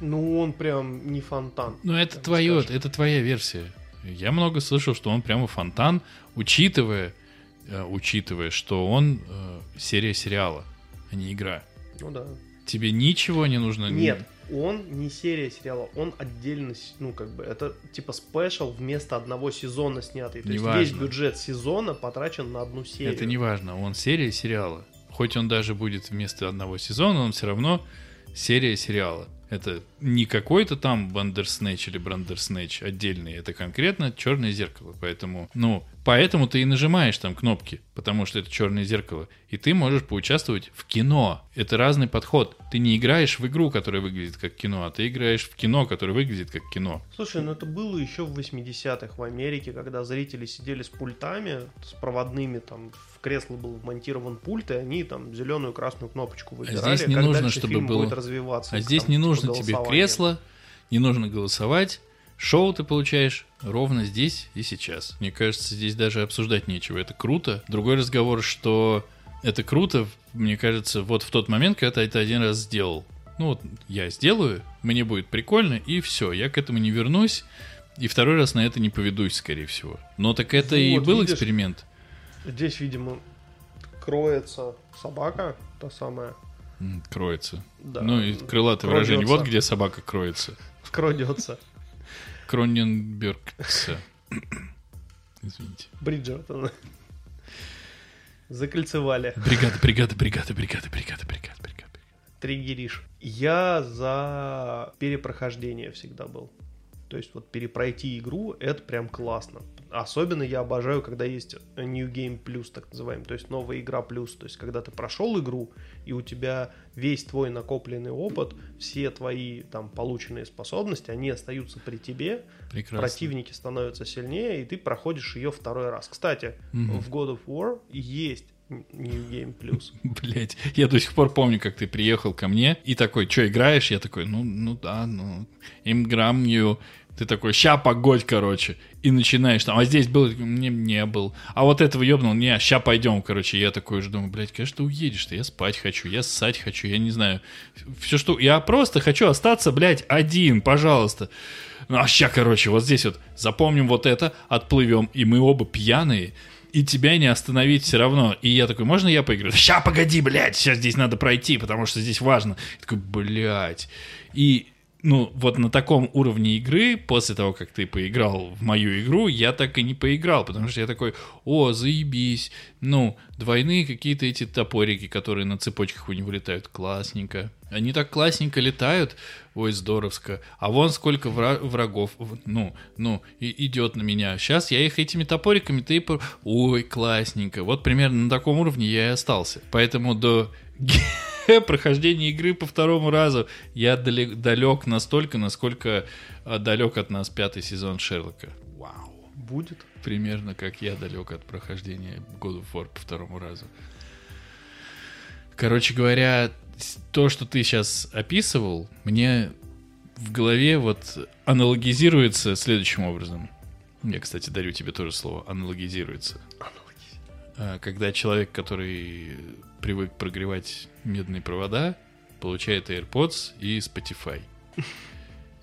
Ну, он прям не фонтан. Ну, это твое, это твоя версия. Я много слышал, что он прямо фонтан, учитывая, э, учитывая, что он э, серия сериала, а не игра. Ну да. Тебе ничего не нужно. Нет, он не серия сериала, он отдельно, ну как бы, это типа спешл вместо одного сезона снятый. То есть Неважно. весь бюджет сезона потрачен на одну серию. Это не важно, он серия сериала. Хоть он даже будет вместо одного сезона, он все равно серия сериала. Это не какой-то там Бандерснэч или Брандерснэч отдельный, это конкретно черное зеркало. Поэтому, ну, поэтому ты и нажимаешь там кнопки, потому что это черное зеркало. И ты можешь поучаствовать в кино. Это разный подход. Ты не играешь в игру, которая выглядит как кино, а ты играешь в кино, которое выглядит как кино. Слушай, ну это было еще в 80-х в Америке, когда зрители сидели с пультами, с проводными, там в кресло был вмонтирован пульт, и они там зеленую красную кнопочку выбирали, здесь не нужно, чтобы было- будет развиваться. А здесь там, не типа, нужно тебе. Кресло, не нужно голосовать. Шоу ты получаешь ровно здесь и сейчас. Мне кажется, здесь даже обсуждать нечего. Это круто. Другой разговор, что это круто, мне кажется, вот в тот момент, когда ты это один раз сделал. Ну вот я сделаю, мне будет прикольно, и все, я к этому не вернусь, и второй раз на это не поведусь, скорее всего. Но так это и Вот, был видишь? эксперимент. Здесь, видимо, кроется собака, та самая. Кроется. Да. Ну и крылатое выражение. Вот где собака кроется. Крадется. Кроненбергца. Извините. Бриджертон. Закольцевали. Бригада, бригада, бригада, бригада, бригада, бригада, бригада. Триггериш. Я за перепрохождение всегда был. То есть вот перепройти игру, это прям классно. Особенно я обожаю, когда есть New Game Plus, так называемый, то есть новая игра плюс. То есть когда ты прошел игру, и у тебя весь твой накопленный опыт, все твои там полученные способности, они остаются при тебе, Прекрасно. противники становятся сильнее, и ты проходишь ее второй раз. Кстати, Мгм. в God of War есть New Game Plus. Блять, я до сих пор помню, как ты приехал ко мне и такой, что играешь? Я такой, ну, ну да, ну, имграм new. Ты такой, ща погодь, короче. И начинаешь там, а здесь был, не, не был. А вот этого ебнул, не, ща пойдем, короче. Я такой уже думаю, блядь, конечно, уедешь-то. Я спать хочу, я ссать хочу, я не знаю. Все что, я просто хочу остаться, блядь, один, пожалуйста. Ну, а ща, короче, вот здесь вот запомним вот это, отплывем, и мы оба пьяные, и тебя не остановить все равно. И я такой, можно я поиграю? Ща, погоди, блядь, сейчас здесь надо пройти, потому что здесь важно. Я такой, блядь. И ну, вот на таком уровне игры, после того, как ты поиграл в мою игру, я так и не поиграл, потому что я такой, о, заебись, ну, двойные какие-то эти топорики, которые на цепочках у них вылетают, классненько. Они так классненько летают, ой, здоровско. А вон сколько вра- врагов, ну, ну, и идет на меня. Сейчас я их этими топориками-то и... по- Ой, классненько. Вот примерно на таком уровне я и остался. Поэтому до прохождения игры по второму разу я далек, далек настолько, насколько а, далек от нас пятый сезон Шерлока. Вау. Будет. Примерно как я далек от прохождения God of War по второму разу. Короче говоря, то, что ты сейчас описывал, мне в голове вот аналогизируется следующим образом. Я, кстати, дарю тебе тоже слово. Аналогизируется. А, Когда человек, который привык прогревать медные провода, получает AirPods и Spotify.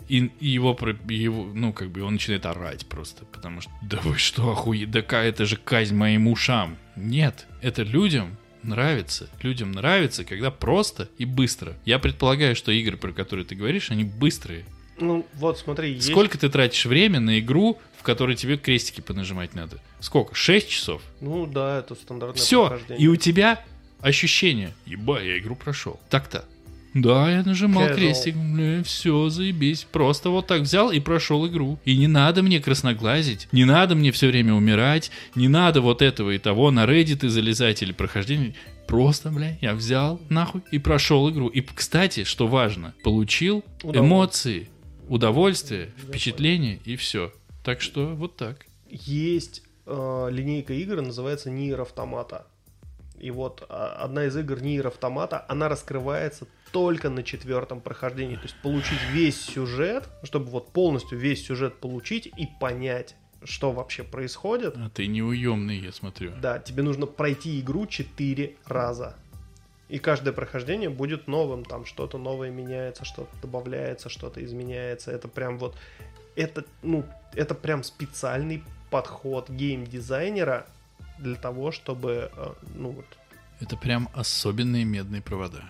И, и его, его, ну, как бы он начинает орать просто, потому что, да вы что, охуе, да это же казнь моим ушам. Нет, это людям нравится. Людям нравится, когда просто и быстро. Я предполагаю, что игры, про которые ты говоришь, они быстрые. Ну, вот смотри, есть... Сколько ты тратишь время на игру, в которой тебе крестики понажимать надо? Сколько? 6 часов? Ну да, это стандартное Все, и у тебя ощущение, еба, я игру прошел. Так-то. Да, я нажимал крестик, все, заебись. Просто вот так взял и прошел игру. И не надо мне красноглазить, не надо мне все время умирать, не надо вот этого и того на Reddit залезать или прохождение. Просто, бля, я взял нахуй и прошел игру. И, кстати, что важно, получил Удовольствие. эмоции, удовольствие, впечатление и все. Так что вот так. Есть э, линейка игр, называется Нир Автомата. И вот а, одна из игр Нир Автомата, она раскрывается только на четвертом прохождении. То есть получить весь сюжет, чтобы вот полностью весь сюжет получить и понять, что вообще происходит. А ты неуемный, я смотрю. Да, тебе нужно пройти игру четыре раза. И каждое прохождение будет новым, там что-то новое меняется, что-то добавляется, что-то изменяется. Это прям вот, это, ну, это прям специальный подход геймдизайнера для того, чтобы, э, ну вот... Это прям особенные медные провода.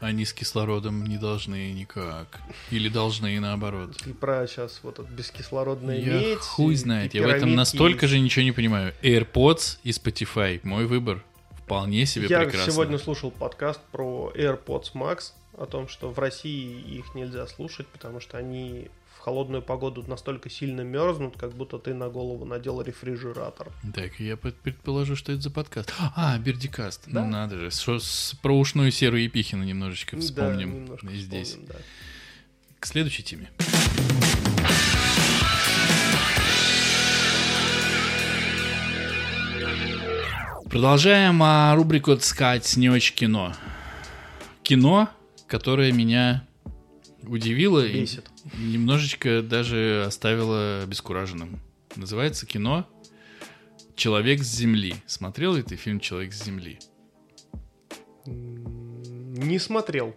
Они с кислородом не должны никак. Или должны наоборот. Ты про сейчас вот это бескислородная Я медь. хуй и- знает. и Я в этом настолько из- же ничего не понимаю. AirPods и Spotify. Мой выбор. Вполне себе Я прекрасно. сегодня слушал подкаст про AirPods Max, о том, что в России их нельзя слушать, потому что они холодную погоду настолько сильно мерзнут, как будто ты на голову надел рефрижератор. Так, я предположу, что это за подкаст. А, Бердикаст. Да. Надо же. Что с про ушную серу Епихина немножечко Да, вспомним немножко и здесь. вспомним, да. К следующей теме. Продолжаем а, рубрику, так сказать, не очень кино. Кино, которое меня удивило и Бесит. Немножечко даже оставило обескураженным. Называется кино «Человек с земли». Смотрел ли ты фильм «Человек с земли»? Не смотрел.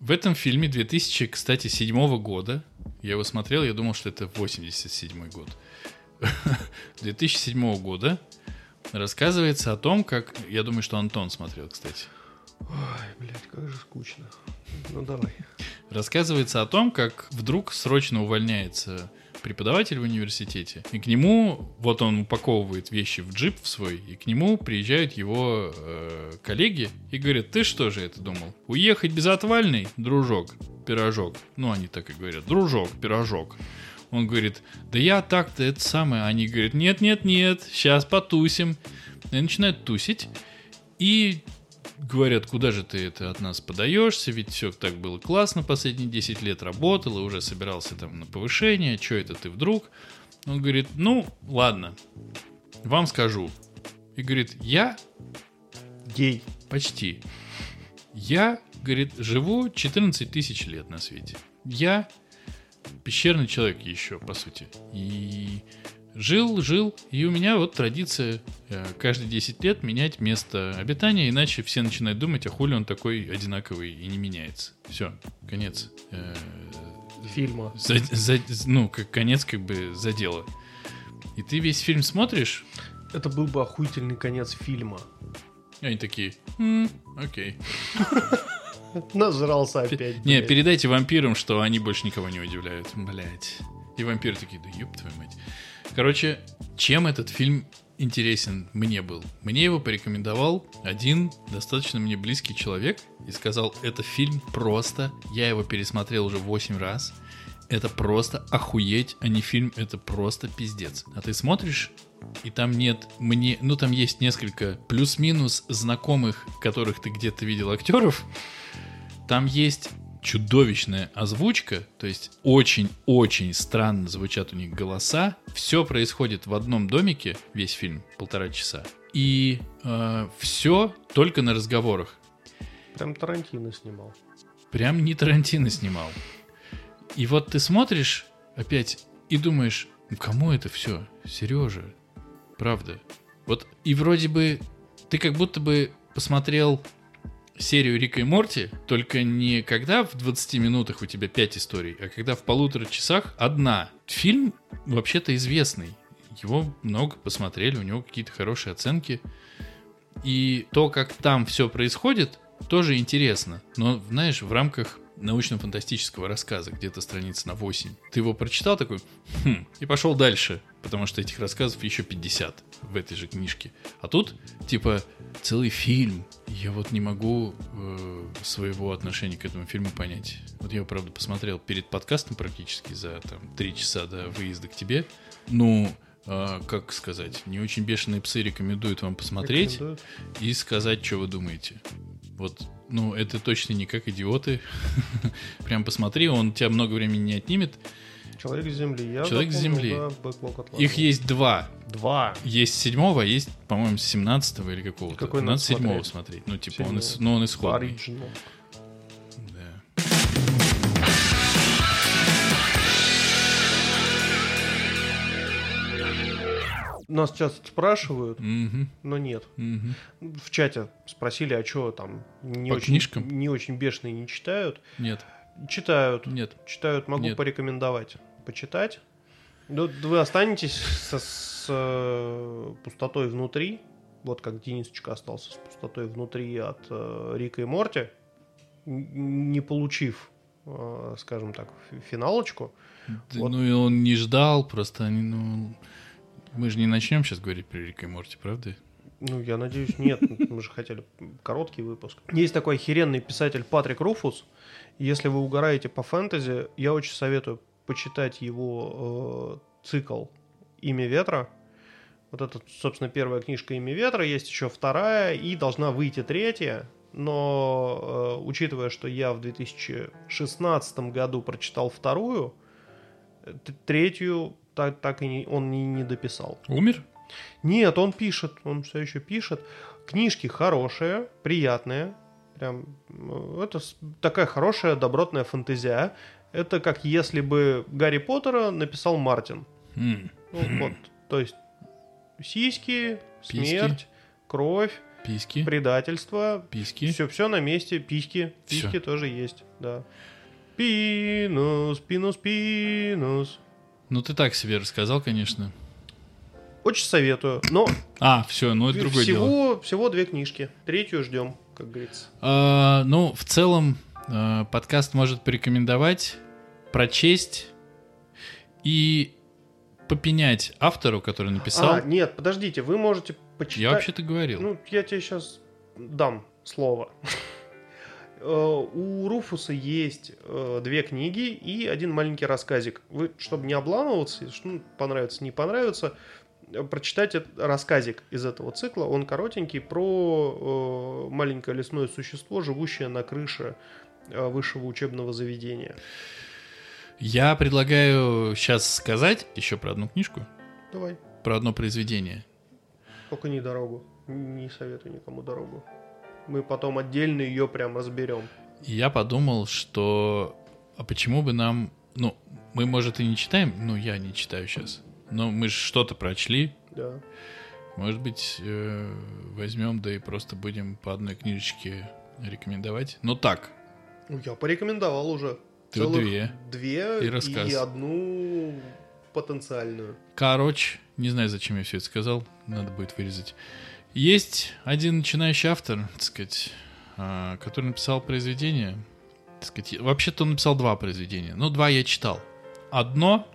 В этом фильме 2000, кстати, седьмого года, я его смотрел, я думал, что это 87 год. 2007 года рассказывается о том, как... Я думаю, что Антон смотрел, кстати. Ой, блядь, как же скучно. Ну давай. Рассказывается о том, как вдруг срочно увольняется преподаватель в университете, и к нему, вот он упаковывает вещи в джип в свой, и к нему приезжают его э, коллеги и говорят, ты что же это думал? Уехать без отвальной, дружок, пирожок. Ну, они так и говорят, дружок, пирожок. Он говорит, да я так-то это самое. Они говорят, нет-нет-нет, сейчас потусим. И начинают тусить. И говорят, куда же ты это от нас подаешься, ведь все так было классно, последние 10 лет работал и уже собирался там на повышение, что это ты вдруг? Он говорит, ну, ладно, вам скажу. И говорит, я Гей. почти, я, говорит, живу 14 тысяч лет на свете. Я пещерный человек еще, по сути. И жил, жил, и у меня вот традиция э, каждые 10 лет менять место обитания, иначе все начинают думать, а хули он такой одинаковый и не меняется. Все, конец. Э, Фильма. за- за- ну, как конец как бы задела. И ты весь фильм смотришь, Это был бы охуительный конец фильма. и они такие, «М, окей. Нажрался опять. Не, передайте вампирам, что они больше никого не удивляют. Блять. И вампиры такие, да ёб твою мать. Короче, чем этот фильм интересен мне был? Мне его порекомендовал один достаточно мне близкий человек и сказал, это фильм просто, я его пересмотрел уже 8 раз, это просто охуеть, а не фильм, это просто пиздец. А ты смотришь, и там нет мне, ну там есть несколько плюс-минус знакомых, которых ты где-то видел актеров, там есть чудовищная озвучка, то есть очень-очень странно звучат у них голоса. Все происходит в одном домике, весь фильм, полтора часа. И все только на разговорах. Прям Тарантино снимал. Прям не Тарантино снимал. И вот ты смотришь опять и думаешь, ну кому это все? Сережа, правда. Вот и вроде бы ты как будто бы посмотрел серию Рика и Морти, только не когда в 20 минутах у тебя 5 историй, а когда в полутора часах одна. Фильм вообще-то известный. Его много посмотрели, у него какие-то хорошие оценки. И то, как там все происходит, тоже интересно. Но, знаешь, в рамках научно-фантастического рассказа, где-то страниц на 8. Ты его прочитал такой, хм, и пошел дальше, потому что этих рассказов еще 50 в этой же книжке. А тут, типа, целый фильм. Я вот не могу э, своего отношения к этому фильму понять. Вот я правда, посмотрел перед подкастом практически за там, 3 часа до выезда к тебе. Ну, э, как сказать, не очень бешеные псы рекомендуют вам посмотреть Рекомендую. и сказать, что вы думаете. Вот, ну, это точно не как идиоты. Прям посмотри, он тебя много времени не отнимет. Человек с земли. Я Человек с земли. да. Их есть два. два. Есть седьмого, а есть, по-моему, с 17 или какого-то. Какой надо седьмого смотреть? смотреть. Ну, типа, он, ис- ну, он исходный. Original. Да. Нас часто спрашивают, Мгм, но нет. мгм. В чате спросили, а что там не По очень, книжкам? не очень бешеные не читают. Нет, Читают. нет. Читают, могу Нет. порекомендовать. Почитать. Ну, вы останетесь со- с э, пустотой внутри. Вот как Денисочка остался с пустотой внутри от э, Рика и Морти, не получив, э, скажем так, фи- финалочку. Да, Вот. Ну и он не ждал, просто они, ну... Мы же не начнем сейчас говорить про Рика и Морти, правда? Ну, я надеюсь, нет. Мы же хотели короткий выпуск. Есть такой охеренный писатель Патрик Руфус. Если вы угораете по фэнтези, я очень советую почитать его э, цикл «Имя ветра». Вот это, собственно, первая книжка «Имя ветра». Есть еще вторая, и должна выйти третья. Но, э, учитывая, что я в 2016 году прочитал вторую, третью так, так и не, он не, не дописал. Умер? Нет, он пишет, он все еще пишет. Книжки хорошие, приятные. Прям, э, это такая хорошая, добротная фантазия. Это как если бы Гарри Поттера написал Мартин. М, Ну, вот, то есть сиськи, Письки. смерть, кровь, Письки, предательство. письки. Все, все на месте. Письки. Письки тоже есть, да. Пинус, пинус, пинус. Ну ты так себе рассказал, конечно. Очень советую. Но А, все, ну это другое всего, дело. всего две книжки. Третью ждем, как говорится. А, ну, в целом, а, подкаст может порекомендовать, прочесть и попенять автору, который написал. А, нет, подождите, вы можете почитать. Я вообще-то говорил. Ну, я тебе сейчас дам слово. Э, У Руфуса есть э, две книги и один маленький рассказик. Вы, чтобы не обламываться, что понравится, не понравится, э, прочитайте рассказик из этого цикла. Он коротенький про маленькое лесное существо, живущее на крыше высшего учебного заведения. Я предлагаю сейчас сказать еще про одну книжку, Давай, про одно произведение. только не дорогу. Не советую никому дорогу. Мы потом отдельно ее прям разберем. И я подумал, что а почему бы нам, ну, мы, может, и не читаем, ну, я не читаю сейчас, но мы же что-то прочли, Да. может быть, э, возьмем, да и просто будем по одной книжечке рекомендовать. Ну так, Ну, я порекомендовал уже. Ты Целых две. Две И рассказ. одну потенциальную. короче, не знаю, зачем я все это сказал, надо будет вырезать. Есть один начинающий автор, так сказать, а, который написал произведение. Так сказать, вообще-то он написал два произведения. Ну, два я читал. Одно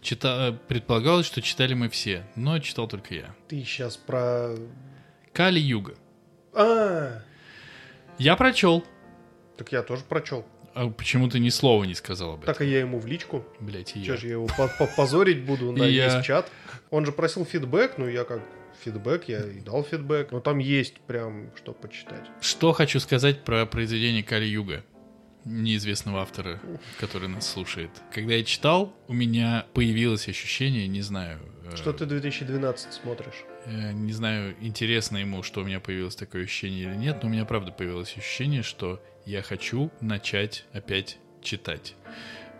чита... предполагалось, что читали мы все, но читал только я. Ты сейчас про... Кали Юга. А, Я прочел. так я тоже прочел. А почему ты ни слова не сказал об этом? Так и я ему в личку. Блять, и Че я. же я его по- по- позорить буду на весь чат. Он же просил фидбэк, ну я как фидбэк, я и дал фидбэк. Но там есть прям что почитать. Что хочу сказать про произведение Кали Юга, неизвестного автора, который нас слушает. Когда я читал, у меня появилось ощущение, не знаю, э, Что ты 2012 смотришь? э, не знаю, интересно ему, что у меня появилось такое ощущение или нет, но у меня правда появилось ощущение, что я хочу начать опять читать.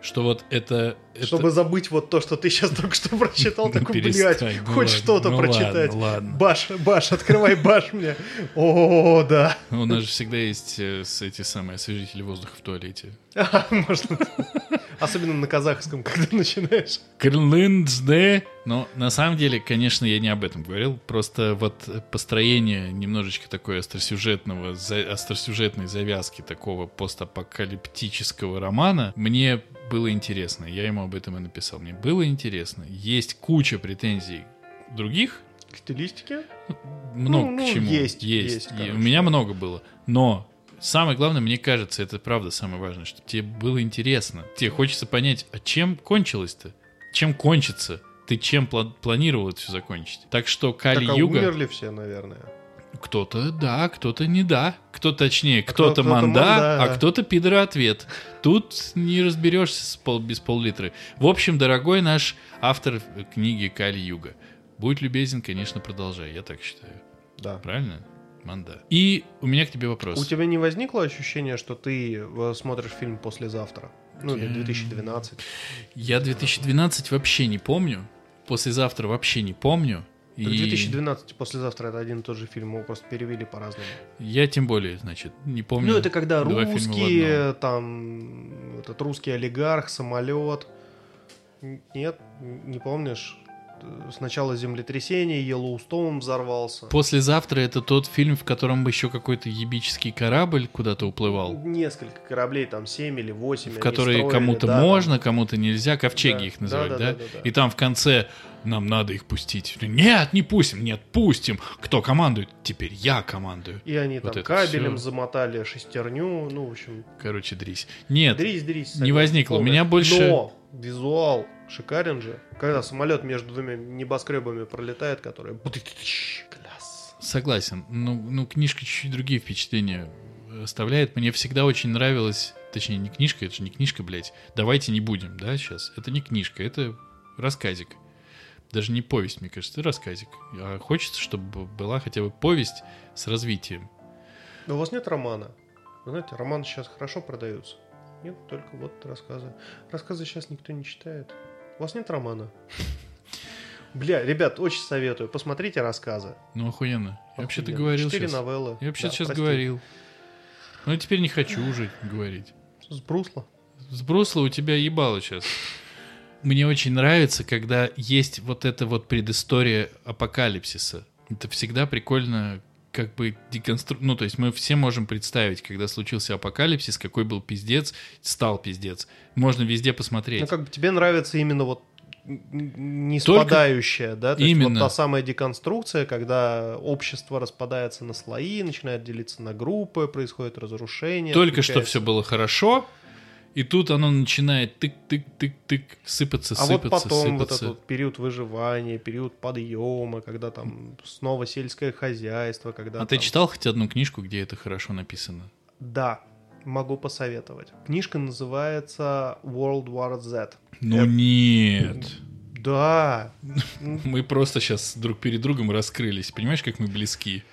Что вот это... это- Чтобы забыть вот то, что ты сейчас только что прочитал, такой, блядь, ну хоть что-то ну прочитать. Баш, Баш, открывай Баш мне. О, да. У нас же всегда есть э, эти самые освежители воздуха в туалете. Можно. Особенно на казахском, когда начинаешь. Крылындсде. Но на самом деле, конечно, я не об этом говорил. Просто вот построение немножечко такой остросюжетного, остросюжетной завязки такого постапокалиптического романа мне было интересно. Я ему об этом и написал. Мне было интересно. Есть куча претензий других, К стилистике? много Ну, ну, к чему. есть, есть. есть, И у меня много было. Но самое главное, мне кажется, это правда самое важное, что тебе было интересно. Тебе хочется понять, а чем кончилось-то? Чем кончится? Ты чем пла- планировал это все закончить? Так что Кали Так, а умерли все, наверное. Кто-то да, кто-то не да. Кто точнее, кто- кто-то кто-то манда, манда. а кто-то пидор-ответ. Тут не разберешься с пол, без пол-литры. В общем, дорогой наш автор книги Кали Юга, будь любезен, конечно, продолжай. Я так считаю. Да. Правильно? Манда. И у меня к тебе вопрос. У тебя не возникло ощущения, что ты э, смотришь фильм послезавтра? Ну, или Я- 2012. Я 2012 вообще не помню. Послезавтра вообще не помню. Так 2012 послезавтра это один и тот же фильм, его просто перевели по-разному. Я тем более, значит, не помню. Ну, это когда русские, там, этот русский олигарх, самолет. Нет, не помнишь? Сначала землетрясение, Йеллоустоун взорвался. Послезавтра это тот фильм, в котором еще какой-то ебический корабль куда-то уплывал. Несколько кораблей, там 7 или 8. В которые кому-то можно, кому-то нельзя, ковчеги Да, их называть, да, да, да, да, да, да. И там в конце нам надо их пустить. Нет, не пустим, нет, пустим. Кто командует? Теперь я командую. И они Вот там кабелем всё. замотали шестерню, ну, в общем, Короче, дрись. Нет, дрись, дрись. не возникло. У меня больше- Но визуал шикарен же. Когда самолет между двумя небоскребами пролетает, который... Класс. согласен. Ну, ну, книжка чуть-чуть другие впечатления оставляет. Мне всегда очень нравилось, точнее, не книжка, это же не книжка, блядь. Давайте не будем, да, сейчас. Это не книжка, это рассказик. Даже не повесть, мне кажется, это рассказик. А хочется, чтобы была хотя бы повесть с развитием. Но у вас нет романа? Вы знаете, романы сейчас хорошо продаются. Нет, только вот рассказы. Рассказы сейчас никто не читает. У вас нет романа? Бля, ребят, очень советую. Посмотрите рассказы. Ну, охуенно. Я вообще-то говорил Четыре сейчас. новеллы. Я вообще Да, сейчас прости. говорил. Но теперь не хочу уже говорить. С брусла. С брусла у тебя ебало сейчас. Мне очень нравится, когда есть вот эта вот предыстория апокалипсиса. Это всегда прикольно как бы деконстру... Ну, то есть мы все можем представить, когда случился апокалипсис, какой был пиздец, стал пиздец. Можно везде посмотреть. Ну, как бы тебе нравится именно вот не Только- спадающая, да? То есть Именно. вот та самая деконструкция, когда общество распадается на слои, начинает делиться на группы, происходит разрушение. Только что отключается. все было хорошо, и тут оно начинает тык-тык-тык-тык сыпаться, А вот сыпаться, потом вот сыпаться. этот вот период выживания, период подъема, когда там снова сельское хозяйство, когда А ты там- читал хоть одну книжку, где это хорошо написано? Да, могу посоветовать. Книжка называется World War Z. Ну Это- нет. Да, Мы просто сейчас друг перед другом раскрылись. Понимаешь, как мы близки?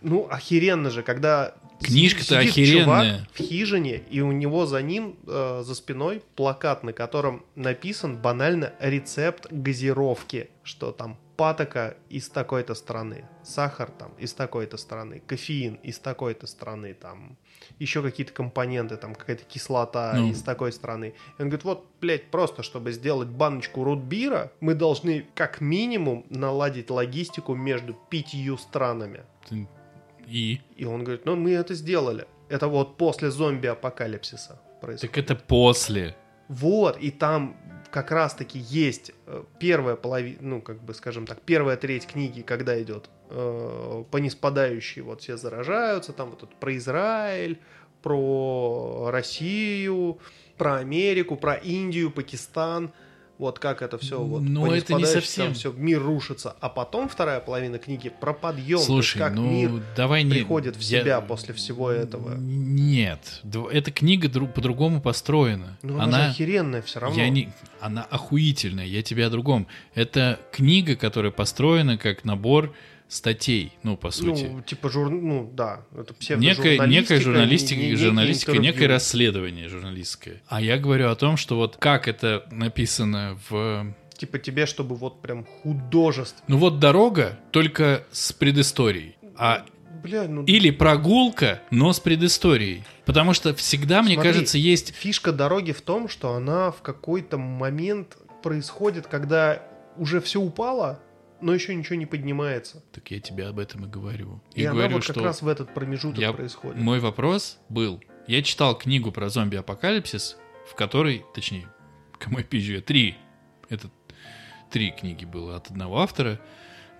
ну охеренно же, когда Книжка-то охеренная. чувак в хижине, и у него за ним, э, за спиной плакат, на котором написан банально рецепт газировки, что там патока из такой-то страны, сахар там из такой-то страны, кофеин из такой-то страны, там еще какие-то компоненты, там какая-то кислота Ну. из такой страны. И он говорит, вот, блядь, просто чтобы сделать баночку рутбира, мы должны как минимум наладить логистику между пятью странами. Ты- И? И он говорит, ну мы это сделали. Это вот после зомби-апокалипсиса происходит. Так это после. Вот, и там как раз-таки есть э, первая половина, ну, как бы, скажем так, первая треть книги, когда идет э, по неспадающей, вот все заражаются, там вот это про Израиль, про Россию, про Америку, про Индию, Пакистан, вот как это все вот по это не совсем. там все, мир рушится, а потом вторая половина книги про подъем, Слушай, как ну мир давай не... приходит в я- себя после всего этого. Нет. Эта книга дру- по-другому построена. Ну, она, она... охеренная все равно. Я не... Она охуительная, я тебе о другом. Это книга, которая построена как набор статей, ну, по сути. Ну, типа жур... Ну, да, это Некая, некая журналистика, не- не- журналистика, некое расследование журналистское. А я говорю о том, что вот как это написано в... Типа тебе, чтобы вот прям художественно. Ну вот дорога, только с предысторией. А Бля, ну... или прогулка, но с предысторией. Потому что всегда, мне Смотри. кажется, есть... Фишка дороги в том, что она в какой-то момент происходит, когда уже все упало, но еще ничего не поднимается. Так я тебе об этом и говорю. И, И, она говорю, вот как что раз в этот промежуток я- происходит. мой вопрос был... Я читал книгу про зомби-апокалипсис, в которой, точнее, кому я пизжу, я три. Это три книги было от одного автора,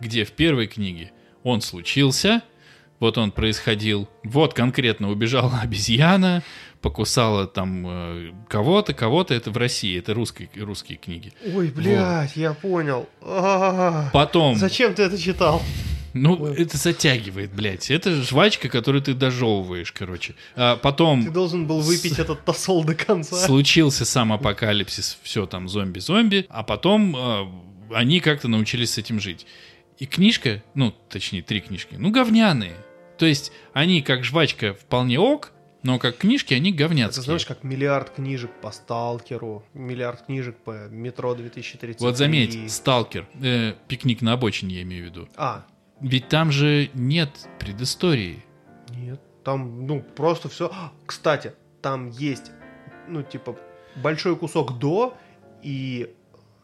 где в первой книге он случился, вот он происходил, вот конкретно убежала обезьяна, покусала там э, кого-то, кого-то, это в России, это русские, русские книги. Ой, блядь, я понял. А-а-а. Потом, Зачем ты это читал? ну, Ой. это затягивает, блядь, это жвачка, которую ты дожевываешь, короче. А потом... Ты должен был выпить этот тосол до конца. Случился сам апокалипсис, все там зомби-зомби, а потом э, они как-то научились с этим жить. И книжка, ну, точнее, три книжки, ну, говняные. То есть они, как жвачка, вполне ок, Но как книжки они говняцкие. Это знаешь, как миллиард книжек по Сталкеру, миллиард книжек по Метро 2033. Вот заметь, Сталкер, э, пикник на обочине я имею в виду. А, Ведь там же нет предыстории. нет, там, ну, просто все. Кстати, там есть, ну, типа, большой кусок до и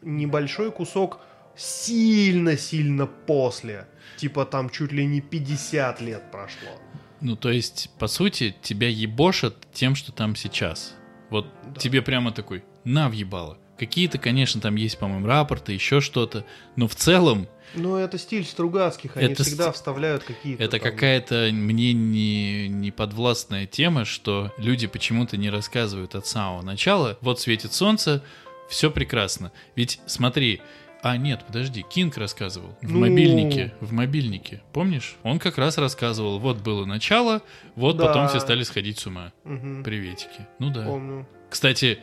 небольшой кусок сильно-сильно после. Типа, там чуть ли не 50 лет прошло. Ну, то есть, по сути, тебя ебошат тем, что там сейчас. Вот Да. тебе прямо такой, на въебало. Какие-то, конечно, там есть, по-моему, рапорты, еще что-то, но в целом Ну, это стиль Стругацких, они Это всегда ст- вставляют какие-то это там- какая-то мне не, не подвластная тема, что люди почему-то не рассказывают от самого начала. Вот светит солнце, все прекрасно. Ведь смотри, а нет, подожди, Кинг рассказывал в Ну. мобильнике, в мобильнике, помнишь? Он как раз рассказывал, вот было начало, вот Да. потом все стали сходить с ума. Мгм, Приветики. Ну да. Помню. Кстати,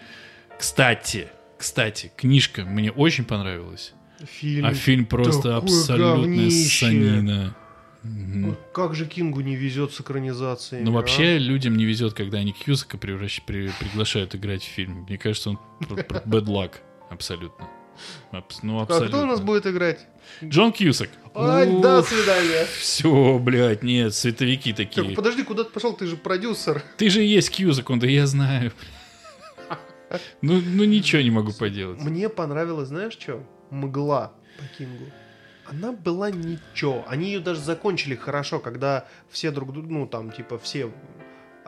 кстати, кстати, книжка мне очень понравилась. Фильм. А фильм просто такое абсолютная говнище. санина. Ну, Как же Кингу не везет с экранизацией? Ну, вообще, людям не везет, когда они Кьюсака превращ- при- приглашают играть в фильм. Мне кажется, он пр- пр- luck. Абсолютно. Абс- ну, А кто у нас будет играть? Джон Кьюсак. Ай, до свидания. Все, блядь, нет, световики Так, такие. подожди, куда ты пошел? Ты же продюсер. Ты же и есть Кьюсак, он да я знаю. Ну, ну ничего не могу поделать. Мне понравилось, знаешь что? Мгла по Кингу. Она была ничего. Они ее даже закончили хорошо, когда все друг друга, ну там типа все...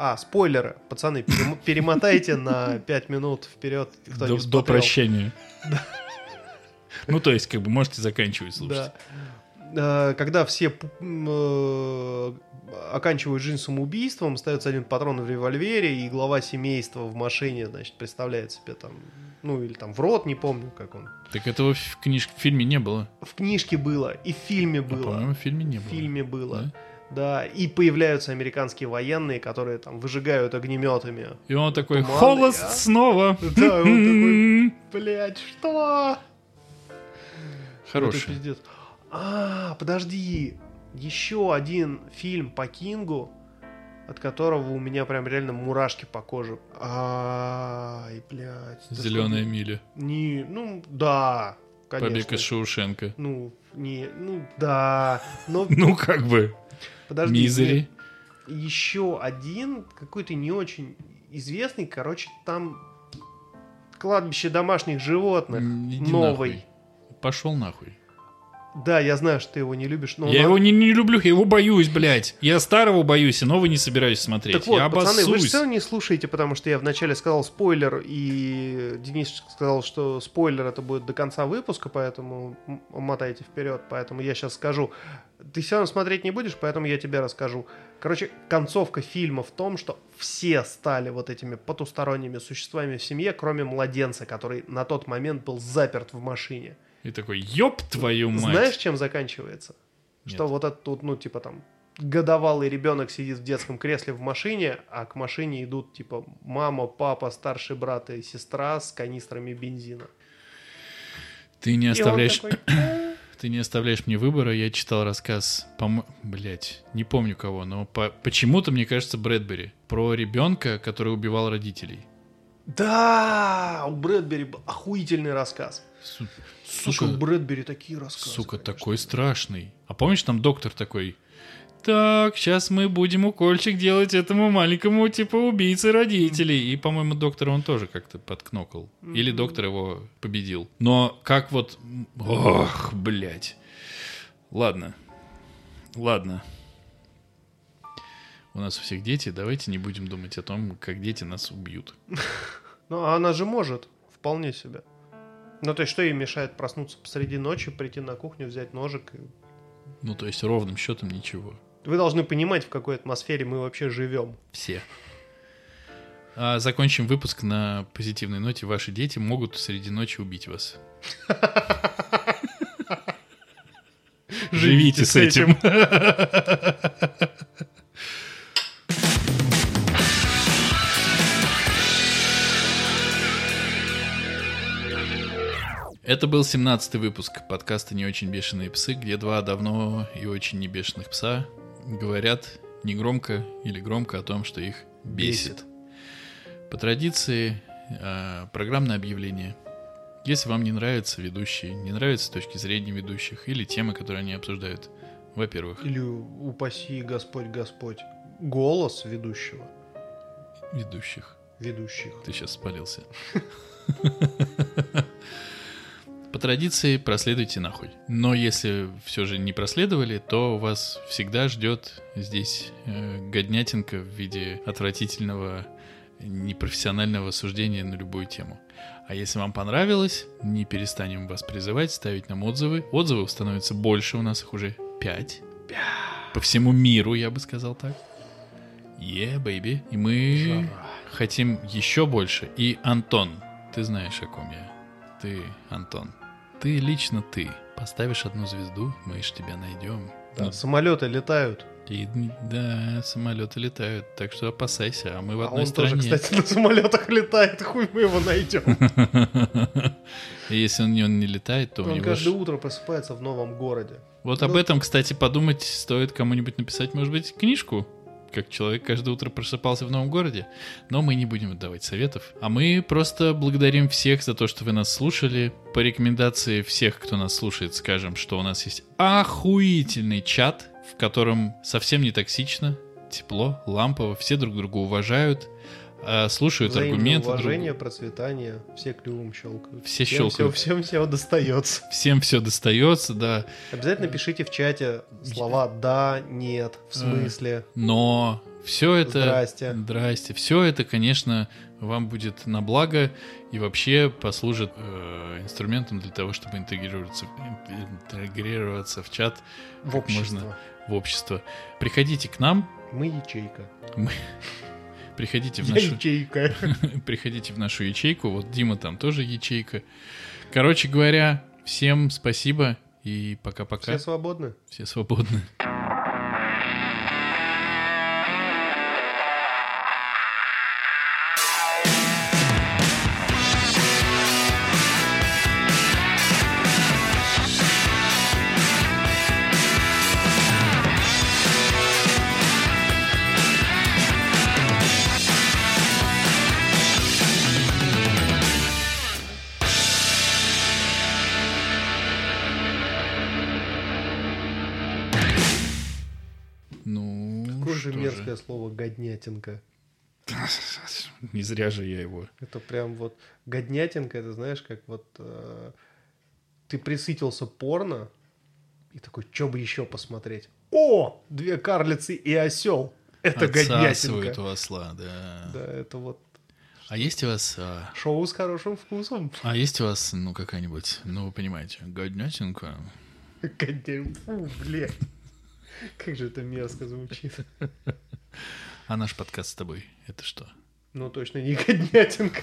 А, спойлеры, пацаны, перем- перемотайте на 5 минут вперед, До, до прощения. Ну, то есть, как бы можете заканчивать слушать. Да. Э, Когда все э, оканчивают жизнь самоубийством, остается один патрон в револьвере, и глава семейства в машине, значит, представляет себе там, ну или там в рот, не помню, как он. Так этого в книжке, в фильме не было. В книжке было, и в фильме А, было. по-моему, в фильме не в было. фильме было. Да? Да, и появляются американские военные, которые там выжигают огнеметами. И он такой, Туманный, холост а?» снова. Да, он Блять, что? Это Хороший. пиздец. А, подожди. Еще один фильм по Кингу, от которого у меня прям реально мурашки по коже. Ай, блядь. Зеленая миля. Не, ну, да, конечно. Побег из Шоушенка. Ну, не, ну, да. Но Ну, как бы. подожди. Мизери. Еще один, какой-то не очень известный, короче, там кладбище домашних животных. Иди новый. нахуй. Пошел нахуй. Да, я знаю, что ты его не любишь, но... я на- его не, не люблю, я его боюсь, блядь. Я старого боюсь, и новый не собираюсь смотреть. Так вот, я пацаны, вы же обоссусь. все равно не слушаете, потому что я вначале сказал спойлер, и Денис сказал, что спойлер это будет до конца выпуска, поэтому мотайте вперед, поэтому я сейчас скажу. Ты все равно смотреть не будешь, поэтому я тебе расскажу. Короче, концовка фильма в том, что все стали вот этими потусторонними существами в семье, кроме младенца, который на тот момент был заперт в машине. И такой, ёб твою мать. Знаешь, чем заканчивается? Нет. Что вот этот вот, ну, типа там, годовалый ребенок сидит в детском кресле в машине, а к машине идут, типа, мама, папа, старший брат и сестра с канистрами бензина. Ты не оставляешь... такой, Ты не оставляешь мне выбора. Я читал рассказ, по блять, не помню кого, но по- почему-то мне кажется Брэдбери про ребенка, который убивал родителей. Да, у Брэдбери был охуительный рассказ. Су- Слушай, сука, Брэдбери такие рассказы. сука, конечно. такой страшный. А помнишь, там доктор такой? Так, сейчас мы будем укольчик делать этому маленькому, типа, убийце родителей. И, по-моему, доктора он тоже как-то подкнокал. Или доктор его победил. Но как вот... Ох, блядь. Ладно. Ладно. У нас у всех дети, давайте не будем думать о том, как дети нас убьют. Ну, а она же может, вполне себе. Ну, то есть, что ей мешает проснуться посреди ночи, прийти на кухню, взять ножик? и- Ну, то есть ровным счетом ничего. Вы должны понимать, в какой атмосфере мы вообще живем. Все. А закончим выпуск на позитивной ноте. Ваши дети могут среди ночи убить вас. Живите с этим. Это был 17-й выпуск подкаста «Не очень бешеные псы», где два давно и очень не бешеных пса говорят негромко или громко о том, что их бесит. По традиции, э, программное объявление. Если вам не нравятся ведущие, не нравятся точки зрения ведущих или темы, которые они обсуждают, во-первых, Или упаси Господь Господь. Голос ведущего. ведущих. Ведущих. Ты сейчас спалился. Традиции проследуйте нахуй. Но если все же не проследовали, то вас всегда ждет здесь э, годнятинка в виде отвратительного непрофессионального суждения на любую тему. А если вам понравилось, не перестанем вас призывать ставить нам отзывы. Отзывов становится больше, у нас их уже 5. По всему миру, я бы сказал так. Yeah, baby. И мы Жара. хотим еще больше. И Антон, ты знаешь, о ком я. Ты, Антон. Ты лично ты. Поставишь одну звезду, мы ж тебя найдем. Да, Ну, самолеты летают. и, да, самолеты летают, так что опасайся, а мы в А одной он стране. тоже, кстати, на самолетах летает. Хуй мы его найдем. Если он не, он не летает, то у Он него каждое утро просыпается в новом городе. Вот Ну- об этом, кстати, подумать стоит кому-нибудь написать, может быть, книжку, как человек каждое утро просыпался в новом городе. Но мы не будем давать советов. А мы просто благодарим всех за то, что вы нас слушали. По рекомендации всех, кто нас слушает, скажем, что у нас есть охуительный чат, в котором совсем не токсично, тепло, лампово, все друг друга уважают, слушают Взаимное аргументы друг уважение, процветание. Все клювом щелкают. Все Всем щелкают. Всем, всем все достается. Всем все достается, да. Обязательно пишите в чате слова «да», «нет», Э, «в смысле». Но все это... Здрасте. Здрасте. Все это, конечно, вам будет на благо и вообще послужит э, инструментом для того, чтобы интегрироваться, в- интегрироваться в чат В общество. можно в общество. Приходите к нам, Мы ячейка. Приходите в Я нашу, ячейка. приходите в нашу ячейку. Вот Дима там тоже ячейка. Короче говоря, всем спасибо и пока-пока. Все свободны? Все свободны. «Годнятинка». Не зря же я его. Это прям вот годнятинка, это знаешь, как вот э, ты присытился порно и такой, что бы еще посмотреть? О, две карлицы и осел. Это Отсасывают годнятинка. у осла, да. Да, это вот А есть у вас... а, шоу с хорошим вкусом. А есть у вас, ну, какая-нибудь, ну, вы понимаете, годнятинка? Годня- Фу, блядь. Как же это мерзко звучит. А наш подкаст с тобой, это что? Ну, точно не годнятинка.